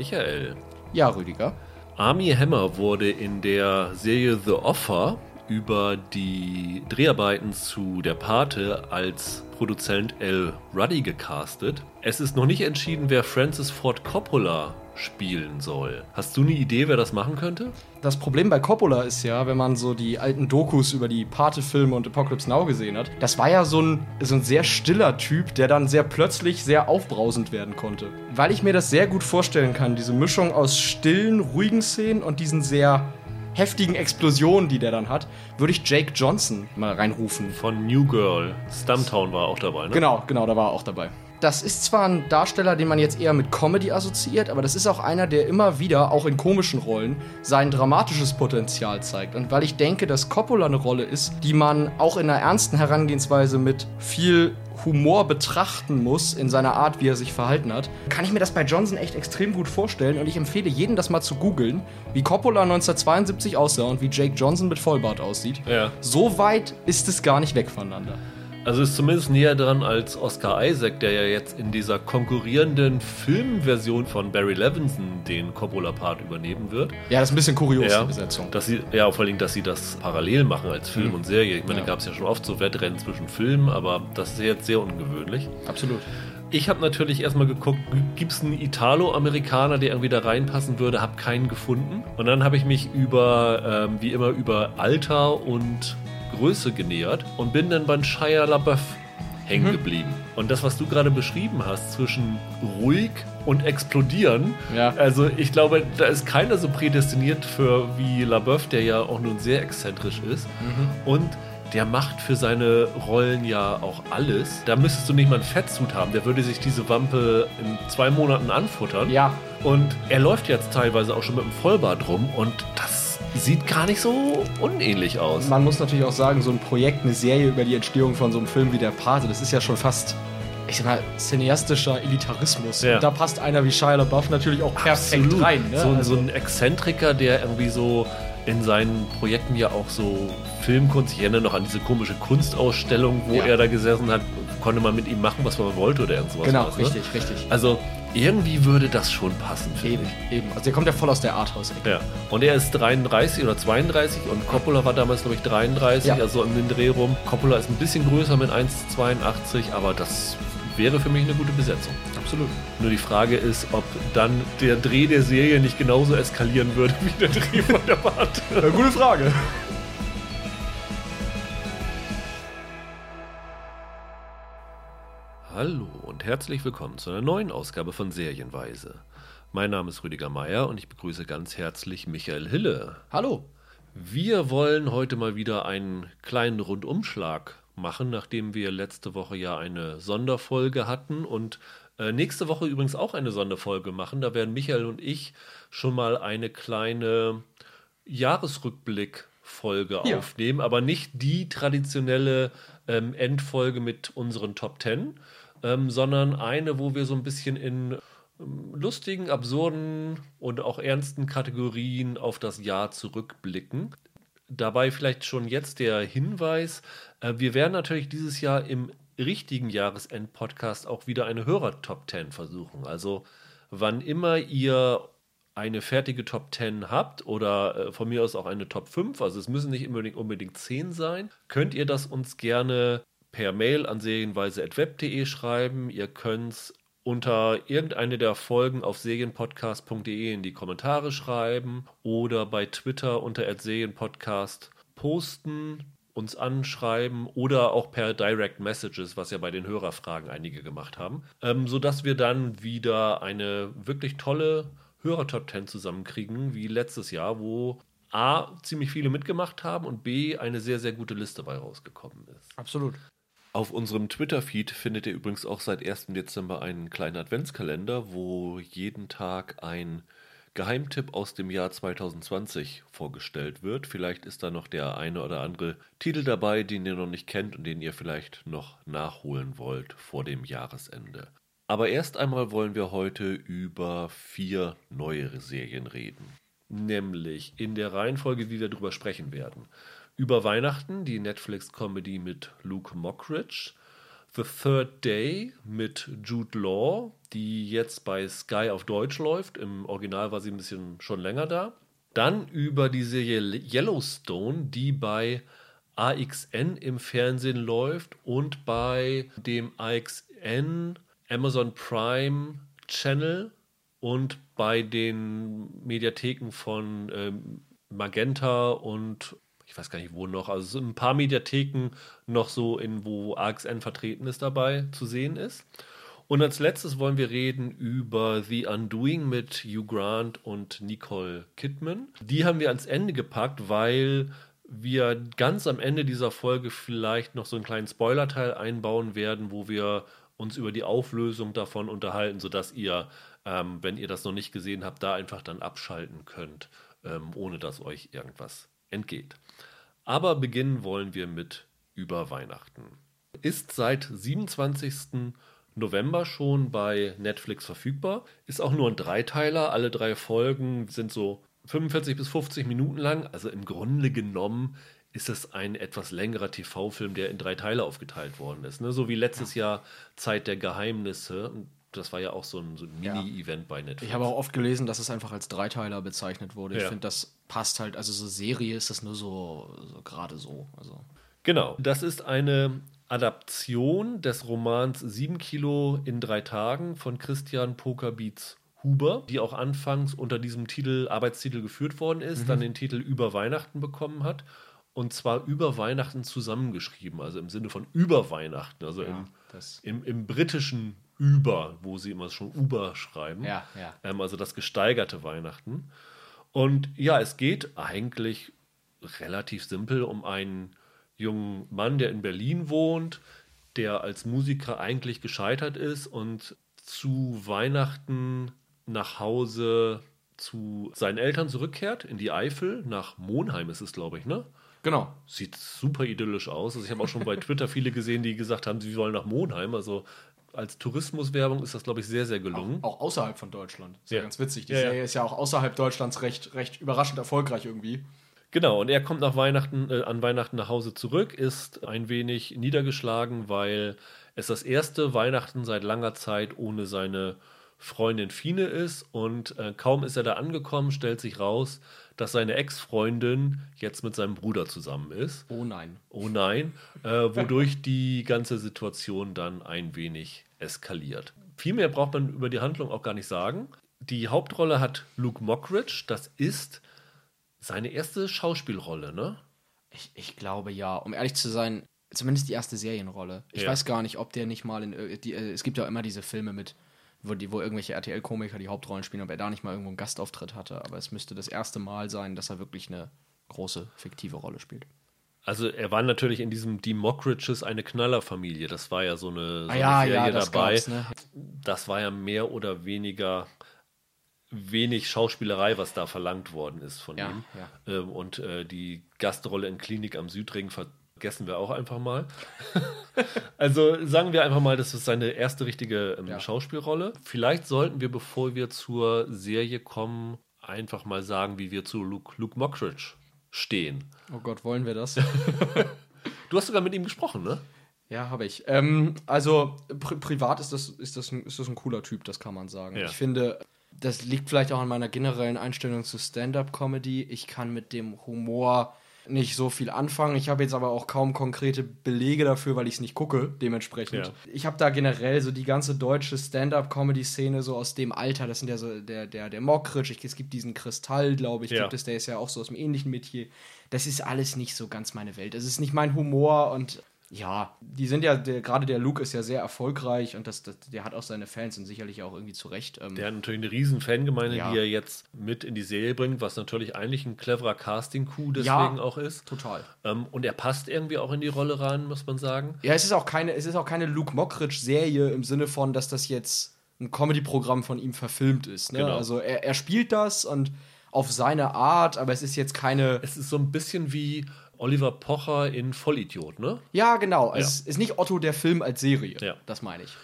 Michael. Ja, Rüdiger. Army Hammer wurde in der Serie The Offer über die Dreharbeiten zu Der Pate als Produzent L. Ruddy gecastet. Es ist noch nicht entschieden, wer Francis Ford Coppola spielen soll. Hast du eine Idee, wer das machen könnte? Das Problem bei Coppola ist ja, wenn man so die alten Dokus über die Pate-Filme und Apocalypse Now gesehen hat, das war ja so ein, so ein sehr stiller Typ, der dann sehr plötzlich sehr aufbrausend werden konnte. Weil ich mir das sehr gut vorstellen kann, diese Mischung aus stillen, ruhigen Szenen und diesen sehr heftigen Explosionen, die der dann hat, würde ich Jake Johnson mal reinrufen. Von New Girl. Stumptown war auch dabei, ne? Genau, genau, da war er auch dabei. Das ist zwar ein Darsteller, den man jetzt eher mit Comedy assoziiert, aber das ist auch einer, der immer wieder, auch in komischen Rollen, sein dramatisches Potenzial zeigt. Und weil ich denke, dass Coppola eine Rolle ist, die man auch in einer ernsten Herangehensweise mit viel Humor betrachten muss in seiner Art, wie er sich verhalten hat, kann ich mir das bei Johnson echt extrem gut vorstellen und ich empfehle jedem, das mal zu googeln, wie Coppola 1972 aussah und wie Jake Johnson mit Vollbart aussieht. Ja. So weit ist es gar nicht weg voneinander. Also ist zumindest näher dran als Oscar Isaac, der ja jetzt in dieser konkurrierenden Filmversion von Barry Levinson den Coppola-Part übernehmen wird. Ja, das ist ein bisschen kurios, Ja, die Besetzung. dass sie, ja, vor allem, dass sie das parallel machen als Film Mhm. und Serie. Ich meine, Ja. da gab es ja schon oft so Wettrennen zwischen Filmen, aber das ist jetzt sehr ungewöhnlich. Absolut. Ich habe natürlich erstmal geguckt, gibt es einen Italo-Amerikaner, der irgendwie da reinpassen würde, habe keinen gefunden. Und dann habe ich mich über, ähm, wie immer, über Alter und Größe genähert und bin dann beim Shia LaBeouf hängen Mhm. geblieben. Und das, was du gerade beschrieben hast, zwischen ruhig und explodieren, Ja. also ich glaube, da ist keiner so prädestiniert für wie LaBeouf, der ja auch nun sehr exzentrisch ist. Mhm. Und der macht für seine Rollen ja auch alles. Da müsstest du nicht mal einen Fettzut haben. Der würde sich diese Wampe in zwei Monaten anfuttern. Ja, Und er läuft jetzt teilweise auch schon mit dem Vollbart rum und das sieht gar nicht so unähnlich aus. man muss natürlich auch sagen, so ein Projekt, eine Serie über die Entstehung von so einem Film wie Der Pate, das ist ja schon fast, ich sag mal, cineastischer Elitarismus. Ja. Und da passt einer wie Shia LaBeouf natürlich auch perfekt Absolut. rein. Ne? So, Also- so ein Exzentriker, der irgendwie so in seinen Projekten ja auch so Filmkunst, ich erinnere noch an diese komische Kunstausstellung, wo Ja. er da gesessen hat, konnte man mit ihm machen, was man wollte oder irgend sowas. genau, war das, ne? richtig, richtig. Also irgendwie würde das schon passen, Eben, ich. eben. Also der kommt ja voll aus der Arthouse-Ecke. Ja, und er ist 33 oder 32 und Coppola war damals, glaube ich, 33, Ja. also um den Dreh rum. Coppola ist ein bisschen größer mit 1,82, aber das wäre für mich eine gute Besetzung. Absolut. Nur die Frage ist, ob dann der Dreh der Serie nicht genauso eskalieren würde wie der Dreh von der. Äh, gute Frage. Hallo und herzlich willkommen zu einer neuen Ausgabe von Serienweise. Mein Name ist Rüdiger Meier und ich begrüße ganz herzlich Michael Hille. Hallo. Wir wollen heute mal wieder einen kleinen Rundumschlag machen, nachdem wir letzte Woche ja eine Sonderfolge hatten und äh, nächste Woche übrigens auch eine Sonderfolge machen. Da werden Michael und ich schon mal eine kleine Jahresrückblick-Folge Ja. aufnehmen, aber nicht die traditionelle ähm, Endfolge mit unseren Top Ten, ähm, sondern eine, wo wir so ein bisschen in lustigen, absurden und auch ernsten Kategorien auf das Jahr zurückblicken. Dabei vielleicht schon jetzt der Hinweis, äh, wir werden natürlich dieses Jahr im richtigen Jahresend-Podcast auch wieder eine Hörer-Top 10 versuchen. Also wann immer ihr eine fertige Top 10 habt oder äh, von mir aus auch eine Top 5, also es müssen nicht unbedingt, unbedingt 10 sein, könnt ihr das uns gerne per Mail an serienweise.web.de schreiben. Ihr könnt es unter irgendeine der Folgen auf serienpodcast.de in die Kommentare schreiben oder bei Twitter unter @serienpodcast posten, uns anschreiben oder auch per Direct Messages, was ja bei den Hörerfragen einige gemacht haben, ähm, sodass wir dann wieder eine wirklich tolle Hörer-Top 10 zusammenkriegen, wie letztes Jahr, wo A, ziemlich viele mitgemacht haben und B, eine sehr, sehr gute Liste bei rausgekommen ist. Absolut. Auf unserem Twitter-Feed findet ihr übrigens auch seit 1. Dezember einen kleinen Adventskalender, wo jeden Tag ein Geheimtipp aus dem Jahr 2020 vorgestellt wird. Vielleicht ist da noch der eine oder andere Titel dabei, den ihr noch nicht kennt und den ihr vielleicht noch nachholen wollt vor dem Jahresende. Aber erst einmal wollen wir heute über vier neuere Serien reden. Nämlich in der Reihenfolge, wie wir darüber sprechen werden. Über Weihnachten die Netflix-Comedy mit Luke Mockridge. The Third Day mit Jude Law, die jetzt bei Sky auf Deutsch läuft. Im Original war sie ein bisschen schon länger da. Dann über die Serie Yellowstone, die bei AXN im Fernsehen läuft und bei dem AXN Amazon Prime Channel und bei den Mediatheken von ähm, Magenta und ich weiß gar nicht wo noch, also ein paar Mediatheken noch so in, wo AXN vertreten ist dabei zu sehen ist. Und als letztes wollen wir reden über The Undoing mit Hugh Grant und Nicole Kidman. Die haben wir ans Ende gepackt, weil wir ganz am Ende dieser Folge vielleicht noch so einen kleinen Spoilerteil einbauen werden, wo wir uns über die Auflösung davon unterhalten, sodass ihr, ähm, wenn ihr das noch nicht gesehen habt, da einfach dann abschalten könnt, ähm, ohne dass euch irgendwas entgeht. Aber beginnen wollen wir mit über Weihnachten. Ist seit 27. November schon bei Netflix verfügbar. Ist auch nur ein Dreiteiler. Alle drei Folgen sind so 45 bis 50 Minuten lang. Also im Grunde genommen ist es ein etwas längerer TV-Film, der in drei Teile aufgeteilt worden ist. Ne? So wie letztes ja. Jahr Zeit der Geheimnisse. Das war ja auch so ein, so ein Mini-Event ja. bei Netflix. Ich habe auch oft gelesen, dass es einfach als Dreiteiler bezeichnet wurde. Ich finde, das passt halt. Also so Serie ist das nur so, so gerade so. Also. Genau. Das ist eine Adaption des Romans Sieben Kilo in drei Tagen von Christian Pokerbeats Huber, die auch anfangs unter diesem Titel, Arbeitstitel geführt worden ist, mhm. dann den Titel Über Weihnachten bekommen hat. Und zwar über Weihnachten zusammengeschrieben, also im Sinne von über Weihnachten, also ja, im, im, im, britischen Über, wo sie immer schon Uber schreiben. Ja, ja. Ähm, also das gesteigerte Weihnachten. Und ja, es geht eigentlich relativ simpel um einen jungen Mann, der in Berlin wohnt, der als Musiker eigentlich gescheitert ist und zu Weihnachten nach Hause zu seinen Eltern zurückkehrt, in die Eifel, nach Monheim ist es, glaube ich, ne? Genau. Sieht super idyllisch aus. Also ich habe auch schon bei Twitter viele gesehen, die gesagt haben, sie wollen nach Monheim. Also als Tourismuswerbung ist das, glaube ich, sehr, sehr gelungen. Auch, auch außerhalb von Deutschland. Ist ja, ja ganz witzig. Die ja, Serie ja. ist ja auch außerhalb Deutschlands recht, recht überraschend erfolgreich irgendwie. Genau, und er kommt nach Weihnachten, äh, an Weihnachten nach Hause zurück, ist ein wenig niedergeschlagen, weil es das erste Weihnachten seit langer Zeit ohne seine Freundin Fine ist. Und äh, kaum ist er da angekommen, stellt sich raus, dass seine Ex-Freundin jetzt mit seinem Bruder zusammen ist. Oh nein. Oh nein. Äh, wodurch die ganze Situation dann ein wenig eskaliert. Viel mehr braucht man über die Handlung auch gar nicht sagen. Die Hauptrolle hat Luke Mockridge. Das ist seine erste Schauspielrolle, ne? Ich, ich glaube ja. Um ehrlich zu sein, zumindest die erste Serienrolle. Ich ja. weiß gar nicht, ob der nicht mal in. Äh, die, äh, es gibt ja immer diese Filme mit, wo, die, wo irgendwelche RTL-Komiker die Hauptrollen spielen, ob er da nicht mal irgendwo einen Gastauftritt hatte. Aber es müsste das erste Mal sein, dass er wirklich eine große fiktive Rolle spielt. Also er war natürlich in diesem Die Mockridges eine Knallerfamilie. Das war ja so eine, so ah, ja, eine Serie ja, das dabei. Ne? Das war ja mehr oder weniger wenig Schauspielerei, was da verlangt worden ist von ja, ihm. Ja. Ähm, und äh, die Gastrolle in Klinik am Südring vergessen wir auch einfach mal. also sagen wir einfach mal, das ist seine erste richtige ähm, ja. Schauspielrolle. Vielleicht sollten wir, bevor wir zur Serie kommen, einfach mal sagen, wie wir zu Luke, Luke Mockridge stehen. Oh Gott, wollen wir das? du hast sogar mit ihm gesprochen, ne? Ja, habe ich. Ähm, also pri privat ist das, ist, das ein, ist das ein cooler Typ, das kann man sagen. Ja. Ich finde, das liegt vielleicht auch an meiner generellen Einstellung zu Stand-up-Comedy. Ich kann mit dem Humor nicht so viel anfangen. Ich habe jetzt aber auch kaum konkrete Belege dafür, weil ich es nicht gucke, dementsprechend. Ja. Ich habe da generell so die ganze deutsche Stand-up-Comedy-Szene so aus dem Alter, das sind ja so der, der, der Mockridge, es gibt diesen Kristall, glaube ich, ja. gibt es, der ist ja auch so aus dem ähnlichen Metier. Das ist alles nicht so ganz meine Welt. Es ist nicht mein Humor und ja, die sind ja, gerade der Luke ist ja sehr erfolgreich und das, das, der hat auch seine Fans und sicherlich auch irgendwie zu Recht. Ähm, der hat natürlich eine riesen Fangemeinde, ja. die er jetzt mit in die Serie bringt, was natürlich eigentlich ein cleverer Casting-Coup deswegen ja, auch ist. Total. Ähm, und er passt irgendwie auch in die Rolle rein, muss man sagen. Ja, es ist auch keine, es ist auch keine Luke Mockridge-Serie im Sinne von, dass das jetzt ein Comedy-Programm von ihm verfilmt ist. Ne? Genau. Also er, er spielt das und auf seine Art, aber es ist jetzt keine. Es ist so ein bisschen wie Oliver Pocher in Vollidiot, ne? Ja, genau. Ja. Es ist nicht Otto der Film als Serie. Ja. Das meine ich.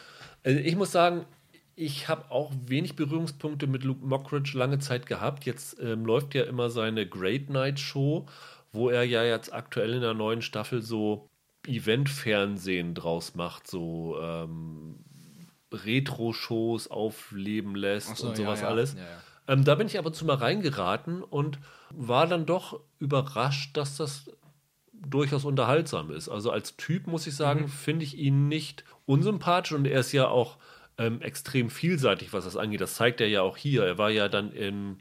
Also ich muss sagen, ich habe auch wenig Berührungspunkte mit Luke Mockridge lange Zeit gehabt. Jetzt ähm, läuft ja immer seine Great Night Show, wo er ja jetzt aktuell in der neuen Staffel so Event-Fernsehen draus macht, so ähm, Retro-Shows aufleben lässt so, und sowas ja, ja. alles. Ja. Ähm, da bin ich aber zu mal reingeraten und war dann doch überrascht, dass das durchaus unterhaltsam ist. Also als Typ muss ich sagen, Mhm. finde ich ihn nicht unsympathisch und er ist ja auch ähm, extrem vielseitig, was das angeht. Das zeigt er ja auch hier. Er war ja dann in,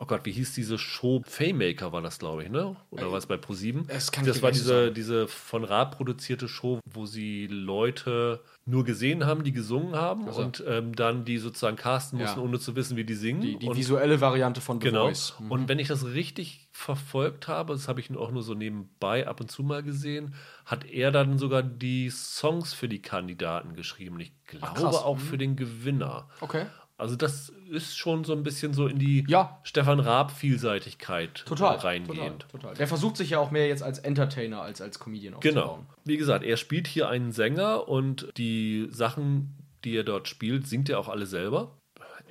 oh Gott, wie hieß diese Show? Faymaker war das, glaube ich, ne? Oder war es bei ProSieben? Das kann dir war diese, diese von Raab produzierte Show, wo sie Leute nur gesehen haben, die gesungen haben Also. und ähm, dann die sozusagen casten mussten, Ja. ohne zu wissen, wie die singen. Die, die und visuelle Variante von The Genau. Voice. Mhm. Und wenn ich das richtig verfolgt habe, das habe ich auch nur so nebenbei ab und zu mal gesehen, hat er dann sogar die Songs für die Kandidaten geschrieben. Ich glaube krass. auch für den Gewinner. Okay. Also das ist schon so ein bisschen so in die Ja. Stefan Raab Vielseitigkeit Total. reingehend. Total, total. Der versucht sich ja auch mehr jetzt als Entertainer als als Comedian Genau. aufzubauen. Wie gesagt, er spielt hier einen Sänger und die Sachen, die er dort spielt, singt er auch alle selber.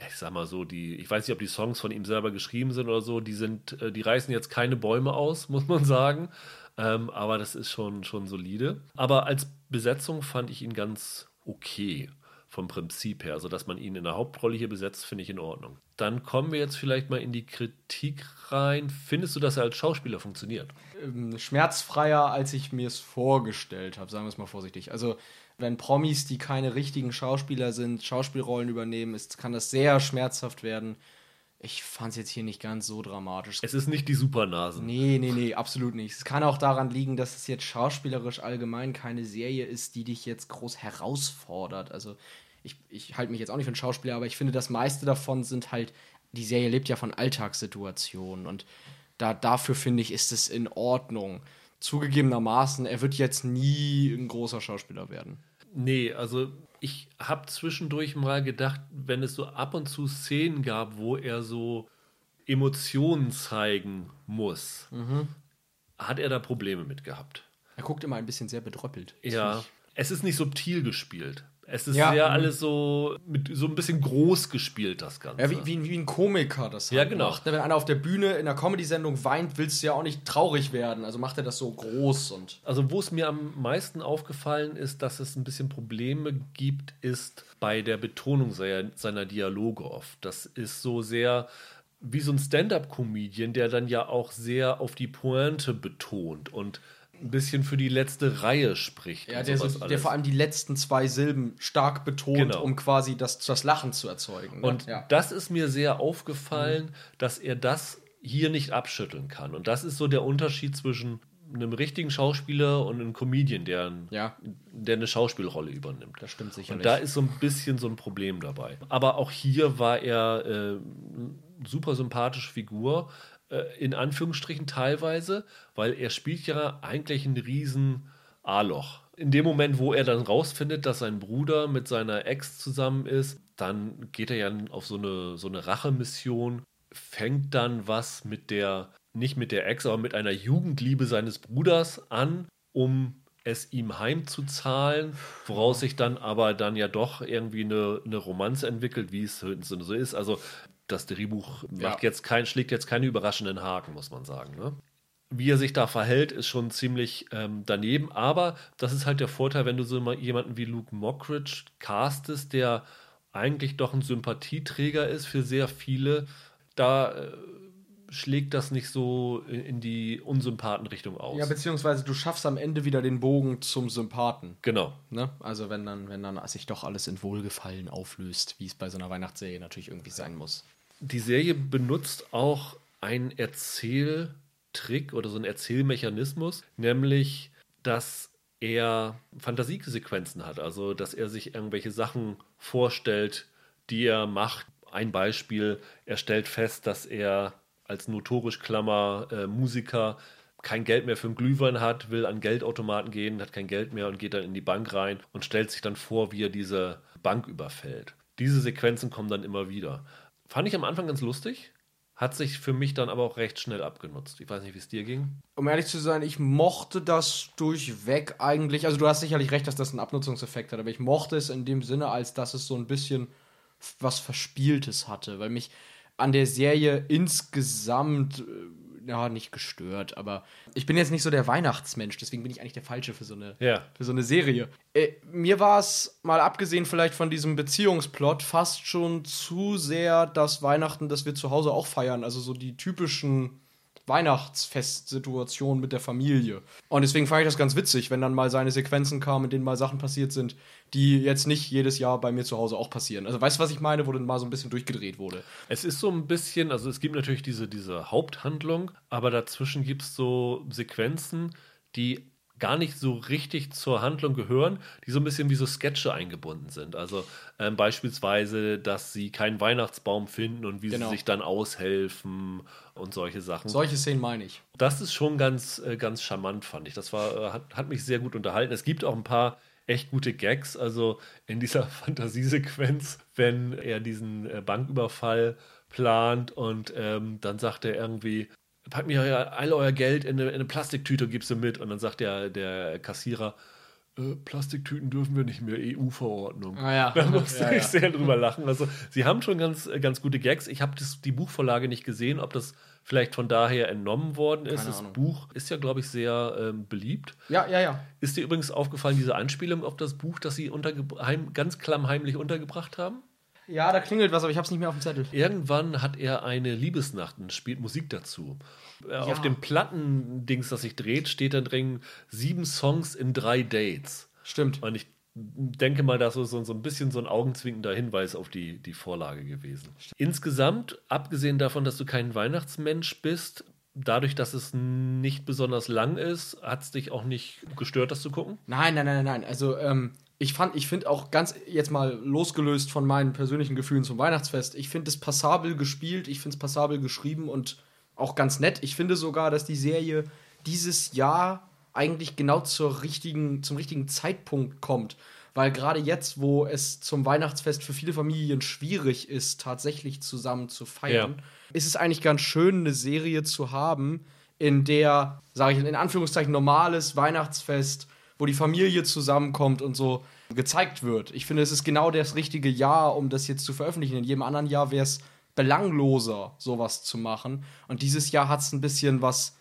Ich sag mal so, die, ich weiß nicht, ob die Songs von ihm selber geschrieben sind oder so, die sind, äh, die reißen jetzt keine Bäume aus, muss man sagen. Ähm, aber das ist schon, schon solide. Aber als Besetzung fand ich ihn ganz okay vom Prinzip her. Also, dass man ihn in der Hauptrolle hier besetzt, finde ich in Ordnung. Dann kommen wir jetzt vielleicht mal in die Kritik rein. Findest du, dass er als Schauspieler funktioniert? ähm, schmerzfreier, als ich mir es vorgestellt habe, sagen wir es mal vorsichtig. Also, wenn Promis, die keine richtigen Schauspieler sind, Schauspielrollen übernehmen, ist, kann das sehr schmerzhaft werden. Ich fand es jetzt hier nicht ganz so dramatisch. Es ist nicht die Supernasen. Nee, nee, nee, absolut nicht. Es kann auch daran liegen, dass es jetzt schauspielerisch allgemein keine Serie ist, die dich jetzt groß herausfordert. Also, ich, ich halte mich jetzt auch nicht für einen Schauspieler, aber ich finde, das meiste davon sind halt, die Serie lebt ja von Alltagssituationen und da, dafür finde ich, ist es in Ordnung. Zugegebenermaßen, er wird jetzt nie ein großer Schauspieler werden. Nee, also ich habe zwischendurch mal gedacht, wenn es so ab und zu Szenen gab, wo er so Emotionen zeigen muss, hat er da Probleme mit gehabt. Er guckt immer ein bisschen sehr bedröppelt. Ja, es ist nicht subtil gespielt. Es ist Ja, sehr mhm. alles so mit so ein bisschen groß gespielt, das Ganze. Ja, wie, wie, wie ein Komiker das Ja, halt genau. macht. ne? Wenn einer auf der Bühne in einer Comedy-Sendung weint, willst du ja auch nicht traurig werden. Also macht er das so groß und. Also, wo es mir am meisten aufgefallen ist, dass es ein bisschen Probleme gibt, ist bei der Betonung seiner, seiner Dialoge oft. Das ist so sehr wie so ein Stand-up-Comedian, der dann ja auch sehr auf die Pointe betont und ein bisschen für die letzte Reihe spricht. Ja, und der, so, der vor allem die letzten zwei Silben stark betont, Genau. um quasi das, das Lachen zu erzeugen. ne? Und ja. das ist mir sehr aufgefallen, dass er das hier nicht abschütteln kann. Und das ist so der Unterschied zwischen einem richtigen Schauspieler und einem Comedian, der, ein, Ja. der eine Schauspielrolle übernimmt. Das stimmt Und sicherlich. da ist so ein bisschen so ein Problem dabei. Aber auch hier war er äh, eine super sympathische Figur, in Anführungsstrichen teilweise, weil er spielt ja eigentlich ein riesen A-Loch. In dem Moment, wo er dann rausfindet, dass sein Bruder mit seiner Ex zusammen ist, dann geht er ja auf so eine, so eine Rachemission, fängt dann was mit der, nicht mit der Ex, aber mit einer Jugendliebe seines Bruders an, um es ihm heimzuzahlen, woraus sich dann aber dann ja doch irgendwie eine, eine Romanze entwickelt, wie es so ist. Also das Drehbuch Ja. macht jetzt kein, schlägt jetzt keine überraschenden Haken, muss man sagen. Ne? Wie er sich da verhält, ist schon ziemlich ähm, daneben. Aber das ist halt der Vorteil, wenn du so mal jemanden wie Luke Mockridge castest, der eigentlich doch ein Sympathieträger ist für sehr viele. Da äh, schlägt das nicht so in, in die Unsympathenrichtung aus. ja, beziehungsweise du schaffst am Ende wieder den Bogen zum Sympathen. genau. Ne? Also wenn dann, wenn dann sich doch alles in Wohlgefallen auflöst, wie es bei so einer Weihnachtsserie natürlich irgendwie sein muss. Die Serie benutzt auch einen Erzähltrick oder so einen Erzählmechanismus, nämlich, dass er Fantasiesequenzen hat, also dass er sich irgendwelche Sachen vorstellt, die er macht. Ein Beispiel, er stellt fest, dass er als notorisch Klammer äh, Musiker kein Geld mehr für einen Glühwein hat, will an Geldautomaten gehen, hat kein Geld mehr und geht dann in die Bank rein und stellt sich dann vor, wie er diese Bank überfällt. Diese Sequenzen kommen dann immer wieder. Fand ich am Anfang ganz lustig, hat sich für mich dann aber auch recht schnell abgenutzt. Ich weiß nicht, wie es dir ging. Um ehrlich zu sein, ich mochte das durchweg eigentlich. Also du hast sicherlich recht, dass das einen Abnutzungseffekt hat, aber ich mochte es in dem Sinne, als dass es so ein bisschen was Verspieltes hatte, weil mich an der Serie insgesamt äh, ja, nicht gestört, aber ich bin jetzt nicht so der Weihnachtsmensch, deswegen bin ich eigentlich der Falsche für so eine, Ja. für so eine Serie. Äh, mir war es, mal abgesehen vielleicht von diesem Beziehungsplot, fast schon zu sehr das Weihnachten, das wir zu Hause auch feiern. Also so die typischen Weihnachtsfestsituationen mit der Familie. Und deswegen fand ich das ganz witzig, wenn dann mal seine Sequenzen kamen, in denen mal Sachen passiert sind, die jetzt nicht jedes Jahr bei mir zu Hause auch passieren. Also weißt du, was ich meine, wo dann mal so ein bisschen durchgedreht wurde. Es ist so ein bisschen, also es gibt natürlich diese, diese Haupthandlung, aber dazwischen gibt es so Sequenzen, die gar nicht so richtig zur Handlung gehören, die so ein bisschen wie so Sketche eingebunden sind. Also ähm, beispielsweise, dass sie keinen Weihnachtsbaum finden und wie Genau. sie sich dann aushelfen und solche Sachen. Solche Szenen meine ich. Das ist schon ganz, äh, ganz charmant, fand ich. Das war, äh, hat, hat mich sehr gut unterhalten. Es gibt auch ein paar echt gute Gags, also in dieser Fantasiesequenz, wenn er diesen äh, Banküberfall plant und ähm, dann sagt er irgendwie, packt mir all euer Geld in eine, in eine Plastiktüte, gibst du mit. Und dann sagt der, der Kassierer, äh, Plastiktüten dürfen wir nicht mehr, EU-Verordnung. Ah ja. Da musste Ja, ich ja. sehr drüber lachen. Also, sie haben schon ganz, äh, ganz gute Gags. Ich habe die Buchvorlage nicht gesehen, ob das vielleicht von daher entnommen worden ist. Keine das Ahnung. Buch ist ja, glaube ich, sehr ähm, beliebt. Ja, ja, ja. Ist dir übrigens aufgefallen, diese Anspielung auf das Buch, das sie heim, ganz klammheimlich untergebracht haben? Ja, da klingelt was, aber ich hab's nicht mehr auf dem Zettel. Irgendwann hat er eine Liebesnacht und spielt Musik dazu. Äh, Auf dem Plattendings, das sich dreht, steht da drin sieben Songs in drei Dates. Stimmt. Und ich denke mal, das ist so, so ein bisschen so ein augenzwinkender Hinweis auf die, die Vorlage gewesen. Insgesamt, abgesehen davon, dass du kein Weihnachtsmensch bist, dadurch, dass es nicht besonders lang ist, hat es dich auch nicht gestört, das zu gucken? Nein, nein, nein, nein. Also, ähm, ich fand, ich finde auch ganz jetzt mal losgelöst von meinen persönlichen Gefühlen zum Weihnachtsfest, ich finde es passabel gespielt, ich finde es passabel geschrieben und auch ganz nett. Ich finde sogar, dass die Serie dieses Jahr eigentlich genau zur richtigen, zum richtigen Zeitpunkt kommt. Weil gerade jetzt, wo es zum Weihnachtsfest für viele Familien schwierig ist, tatsächlich zusammen zu feiern, Ja. ist es eigentlich ganz schön, eine Serie zu haben, in der, sage ich in Anführungszeichen, normales Weihnachtsfest, wo die Familie zusammenkommt und so gezeigt wird. Ich finde, es ist genau das richtige Jahr, um das jetzt zu veröffentlichen. In jedem anderen Jahr wäre es belangloser, sowas zu machen. Und dieses Jahr hat es ein bisschen was,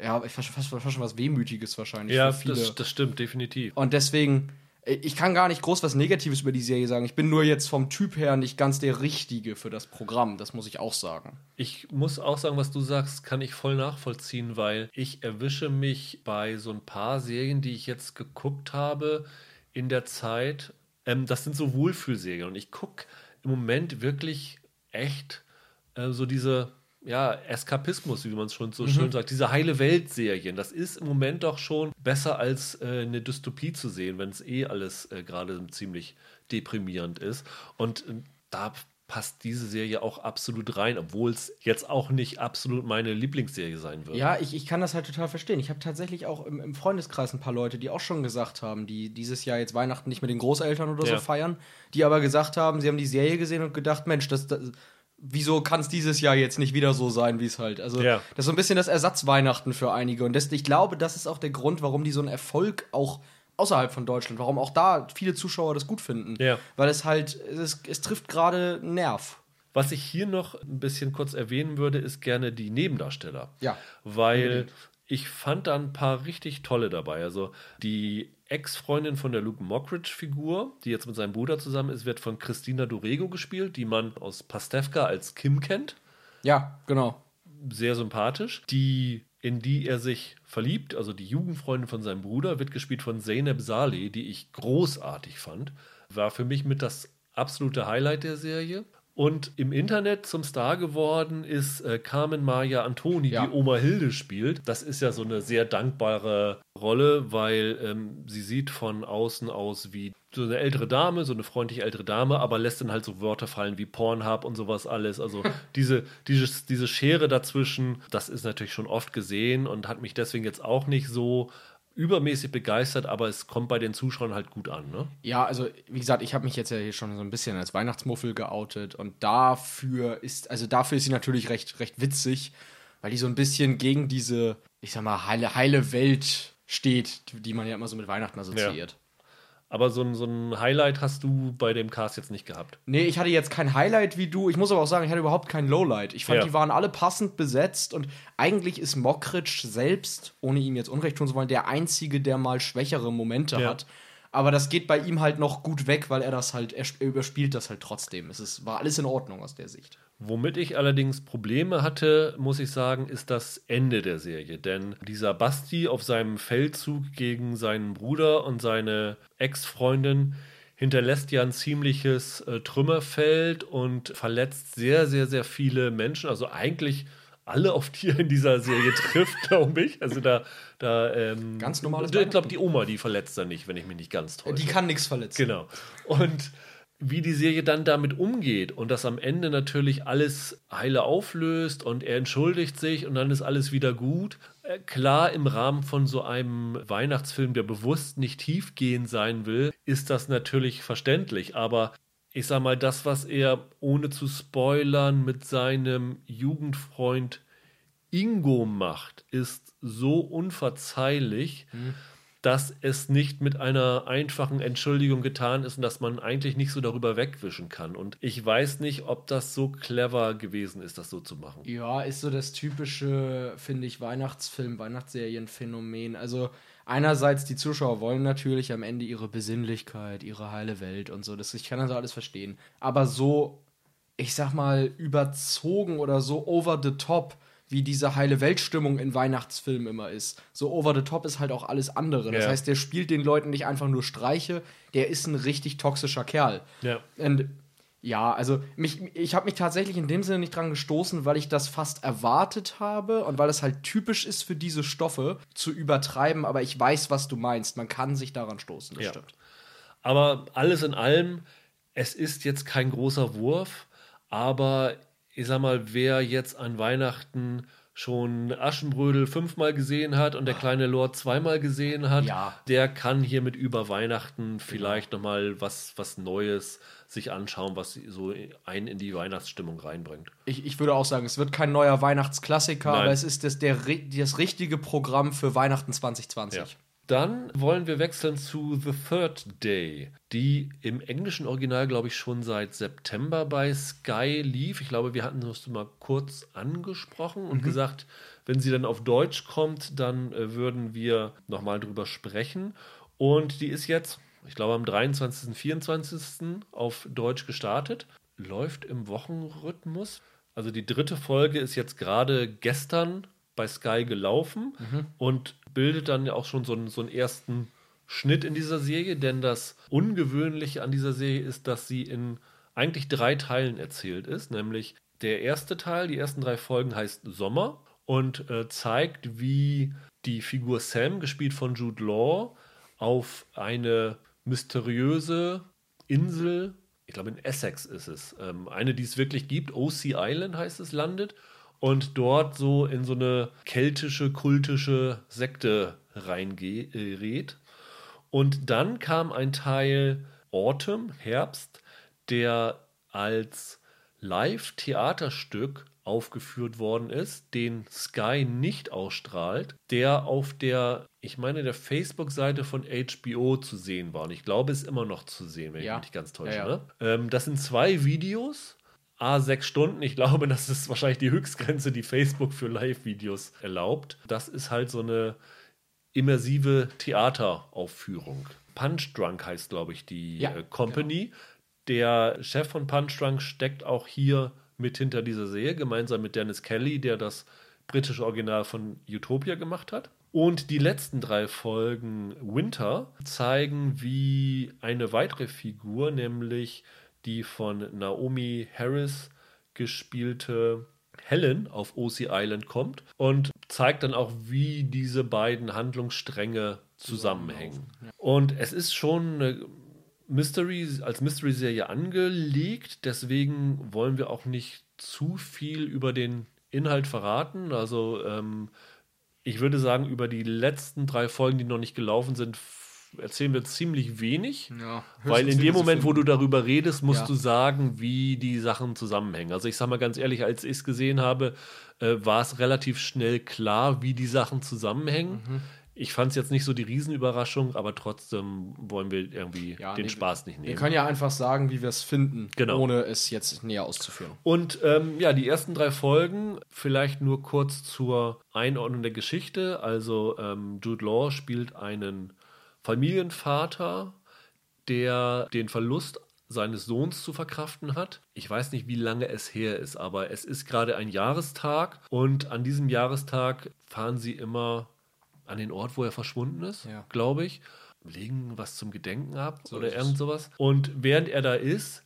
ja, fast, fast, fast schon was Wehmütiges wahrscheinlich Ja, das, das stimmt, definitiv. Und deswegen, äh, ich kann gar nicht groß was Negatives über die Serie sagen. Ich bin nur jetzt vom Typ her nicht ganz der Richtige für das Programm. Das muss ich auch sagen. Ich muss auch sagen, was du sagst, kann ich voll nachvollziehen, weil ich erwische mich bei so ein paar Serien, die ich jetzt geguckt habe in der Zeit. Ähm, das sind so Wohlfühlserien und ich gucke im Moment wirklich echt äh, so diese ja, Eskapismus, wie man es schon so schön sagt, diese heile Welt-Serien. Das ist im Moment doch schon besser als äh, eine Dystopie zu sehen, wenn es eh alles äh, gerade ziemlich deprimierend ist. Und äh, da passt diese Serie auch absolut rein, obwohl es jetzt auch nicht absolut meine Lieblingsserie sein wird. Ja, ich, ich kann das halt total verstehen. Ich habe tatsächlich auch im, im Freundeskreis ein paar Leute, die auch schon gesagt haben, die dieses Jahr jetzt Weihnachten nicht mit den Großeltern oder so Ja. feiern, die aber gesagt haben, sie haben die Serie gesehen und gedacht, Mensch, das, das wieso kann es dieses Jahr jetzt nicht wieder so sein, wie es halt. Also Ja. das ist so ein bisschen das Ersatzweihnachten für einige. Und das, ich glaube, das ist auch der Grund, warum die so einen Erfolg auch außerhalb von Deutschland, warum auch da viele Zuschauer das gut finden. Ja. Weil es halt, es, es trifft gerade einen Nerv. Was ich hier noch ein bisschen kurz erwähnen würde, ist gerne die Nebendarsteller. Ja. Weil ich fand da ein paar richtig tolle dabei. Also die Ex-Freundin von der Luke Mockridge-Figur, die jetzt mit seinem Bruder zusammen ist, wird von Christina Dorego gespielt, die man aus Pastewka als Kim kennt. Ja, genau. Sehr sympathisch. Die, in die er sich verliebt, also die Jugendfreundin von seinem Bruder, wird gespielt von Zeynep Saleh, die ich großartig fand. War für mich mit das absolute Highlight der Serie. Und im Internet zum Star geworden ist äh, Carmen Maria Antoni, Ja. die Oma Hilde spielt. Das ist ja so eine sehr dankbare Rolle, weil ähm, sie sieht von außen aus wie so eine ältere Dame, so eine freundliche ältere Dame, aber lässt dann halt so Wörter fallen wie Pornhub und sowas alles. Also diese, dieses, diese Schere dazwischen, das ist natürlich schon oft gesehen und hat mich deswegen jetzt auch nicht so übermäßig begeistert, aber es kommt bei den Zuschauern halt gut an, ne? Ja, also wie gesagt, ich habe mich jetzt ja hier schon so ein bisschen als Weihnachtsmuffel geoutet und dafür ist, also dafür ist sie natürlich recht, recht witzig, weil die so ein bisschen gegen diese, ich sag mal, heile, heile Welt steht, die, die man ja immer so mit Weihnachten assoziiert. Aber so ein, so ein Highlight hast du bei dem Cast jetzt nicht gehabt. Nee, ich hatte jetzt kein Highlight wie du. Ich muss aber auch sagen, ich hatte überhaupt kein Lowlight. Ich fand, Ja. die waren alle passend besetzt und eigentlich ist Mockridge selbst, ohne ihm jetzt Unrecht tun zu wollen, der Einzige, der mal schwächere Momente Ja. hat. Aber das geht bei ihm halt noch gut weg, weil er das halt, er, er überspielt das halt trotzdem. Es ist, war alles in Ordnung aus der Sicht. Womit ich allerdings Probleme hatte, muss ich sagen, ist das Ende der Serie. Denn dieser Basti auf seinem Feldzug gegen seinen Bruder und seine Ex-Freundin hinterlässt ja ein ziemliches äh, Trümmerfeld und verletzt sehr, sehr, sehr viele Menschen. Also eigentlich alle, auf die er in dieser Serie trifft, glaube ich. Also da, da ähm, Ganz normales Ich glaube, die Oma, die verletzt er nicht, wenn ich mich nicht ganz täusche. Die kann nichts verletzen. Genau. Und wie die Serie dann damit umgeht und das am Ende natürlich alles heile auflöst und er entschuldigt sich und dann ist alles wieder gut. Äh, Klar, im Rahmen von so einem Weihnachtsfilm, der bewusst nicht tiefgehend sein will, ist das natürlich verständlich. Aber ich sag mal, das, was er ohne zu spoilern mit seinem Jugendfreund Ingo macht, ist so unverzeihlich, dass es nicht mit einer einfachen Entschuldigung getan ist und dass man eigentlich nicht so darüber wegwischen kann. Und ich weiß nicht, ob das so clever gewesen ist, das so zu machen. Ja, ist so das typische, finde ich, Weihnachtsfilm, Weihnachtsserienphänomen. Also einerseits, die Zuschauer wollen natürlich am Ende ihre Besinnlichkeit, ihre heile Welt und so. Das, ich kann das alles verstehen. Aber so, ich sag mal, überzogen oder so over the top, wie diese heile Weltstimmung in Weihnachtsfilmen immer ist. So over the top ist halt auch alles andere. Das Ja. heißt, der spielt den Leuten nicht einfach nur Streiche, der ist ein richtig toxischer Kerl. Ja. Und ja, also mich, ich habe mich tatsächlich in dem Sinne nicht dran gestoßen, weil ich das fast erwartet habe und weil es halt typisch ist für diese Stoffe zu übertreiben, aber ich weiß, was du meinst. Man kann sich daran stoßen, das Ja. stimmt. Aber alles in allem, es ist jetzt kein großer Wurf, aber ich sag mal, wer jetzt an Weihnachten schon Aschenbrödel fünfmal gesehen hat und der kleine Lord zweimal gesehen hat, Ja. der kann hiermit über Weihnachten vielleicht noch mal was, was Neues sich anschauen, was so einen in die Weihnachtsstimmung reinbringt. Ich, ich würde auch sagen, es wird kein neuer Weihnachtsklassiker, Nein. aber es ist das, der, das richtige Programm für Weihnachten 2020. Ja. Dann wollen wir wechseln zu The Third Day, die im englischen Original, glaube ich, schon seit September bei Sky lief. Ich glaube, wir hatten das mal kurz angesprochen und gesagt, wenn sie dann auf Deutsch kommt, dann äh, würden wir nochmal drüber sprechen. Und die ist jetzt, ich glaube, am 23., 24. auf Deutsch gestartet, läuft im Wochenrhythmus. Also die dritte Folge ist jetzt gerade gestern bei Sky gelaufen und bildet dann ja auch schon so einen, so einen ersten Schnitt in dieser Serie, denn das Ungewöhnliche an dieser Serie ist, dass sie in eigentlich drei Teilen erzählt ist, nämlich der erste Teil, die ersten drei Folgen heißt Sommer und äh, zeigt, wie die Figur Sam, gespielt von Jude Law, auf eine mysteriöse Insel, ich glaube in Essex ist es, ähm, eine, die es wirklich gibt, OC Island heißt es, landet und dort so in so eine keltische, kultische Sekte reingerät. Und dann kam ein Teil Autumn, Herbst, der als Live-Theaterstück aufgeführt worden ist, den Sky nicht ausstrahlt, der auf der, ich meine, der Facebook-Seite von HBO zu sehen war. Und ich glaube, es ist immer noch zu sehen, wenn Ja. ich mich nicht ganz täusche. Ja, ja. Ne? Ähm, das sind zwei Videos. A, sechs Stunden. Ich glaube, das ist wahrscheinlich die Höchstgrenze, die Facebook für Live-Videos erlaubt. Das ist halt so eine immersive Theateraufführung. Punch Drunk heißt, glaube ich, die äh, Company. Der Chef von Punch Drunk steckt auch hier mit hinter dieser Serie, gemeinsam mit Dennis Kelly, der das britische Original von Utopia gemacht hat. Und die letzten drei Folgen Winter zeigen, wie eine weitere Figur, nämlich die von Naomi Harris gespielte Helen auf OC Island kommt und zeigt dann auch, wie diese beiden Handlungsstränge zusammenhängen. Und es ist schon eine Mystery, als Mystery-Serie angelegt, deswegen wollen wir auch nicht zu viel über den Inhalt verraten. Also ähm, ich würde sagen, über die letzten drei Folgen, die noch nicht gelaufen sind, erzählen wir ziemlich wenig. Ja, Weil in dem Moment, wo du darüber redest, musst Ja. du sagen, wie die Sachen zusammenhängen. Also ich sag mal ganz ehrlich, als ich es gesehen habe, äh, war es relativ schnell klar, wie die Sachen zusammenhängen. Mhm. Ich fand es jetzt nicht so die Riesenüberraschung, aber trotzdem wollen wir irgendwie Ja, den nee, Spaß nicht Wir nehmen. können ja einfach sagen, wie wir es finden, Genau. ohne es jetzt näher auszuführen. Und ähm, ja, die ersten drei Folgen, vielleicht nur kurz zur Einordnung der Geschichte. Also ähm, Jude Law spielt einen Familienvater, der den Verlust seines Sohns zu verkraften hat. Ich weiß nicht, wie lange es her ist, aber es ist gerade ein Jahrestag und an diesem Jahrestag fahren sie immer an den Ort, wo er verschwunden ist, Ja. glaube ich, legen was zum Gedenken ab oder ist es. irgend sowas. Und während er da ist,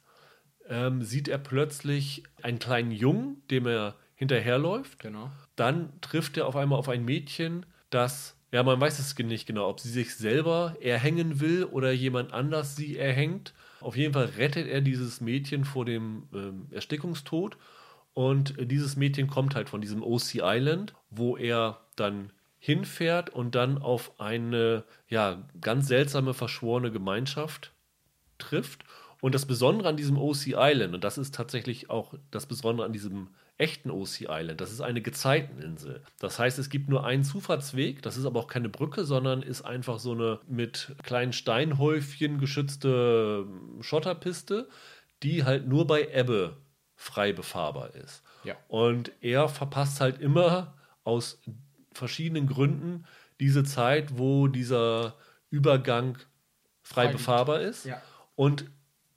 ähm, sieht er plötzlich einen kleinen Jungen, dem er hinterherläuft. Genau. Dann trifft er auf einmal auf ein Mädchen, das, ja, man weiß es nicht genau, ob sie sich selber erhängen will oder jemand anders sie erhängt. Auf jeden Fall rettet er dieses Mädchen vor dem ähm, Erstickungstod. Und äh, dieses Mädchen kommt halt von diesem OC Island, wo er dann hinfährt und dann auf eine ja, ganz seltsame verschworene Gemeinschaft trifft. Und das Besondere an diesem OC Island, und das ist tatsächlich auch das Besondere an diesem echten OC Island, das ist eine Gezeiteninsel. Das heißt, es gibt nur einen Zufahrtsweg, das ist aber auch keine Brücke, sondern ist einfach so eine mit kleinen Steinhäufchen geschützte ähm, Schotterpiste, die halt nur bei Ebbe frei befahrbar ist. Ja. Und er verpasst halt immer aus verschiedenen Gründen diese Zeit, wo dieser Übergang frei Frei befahrbar ist Ja. und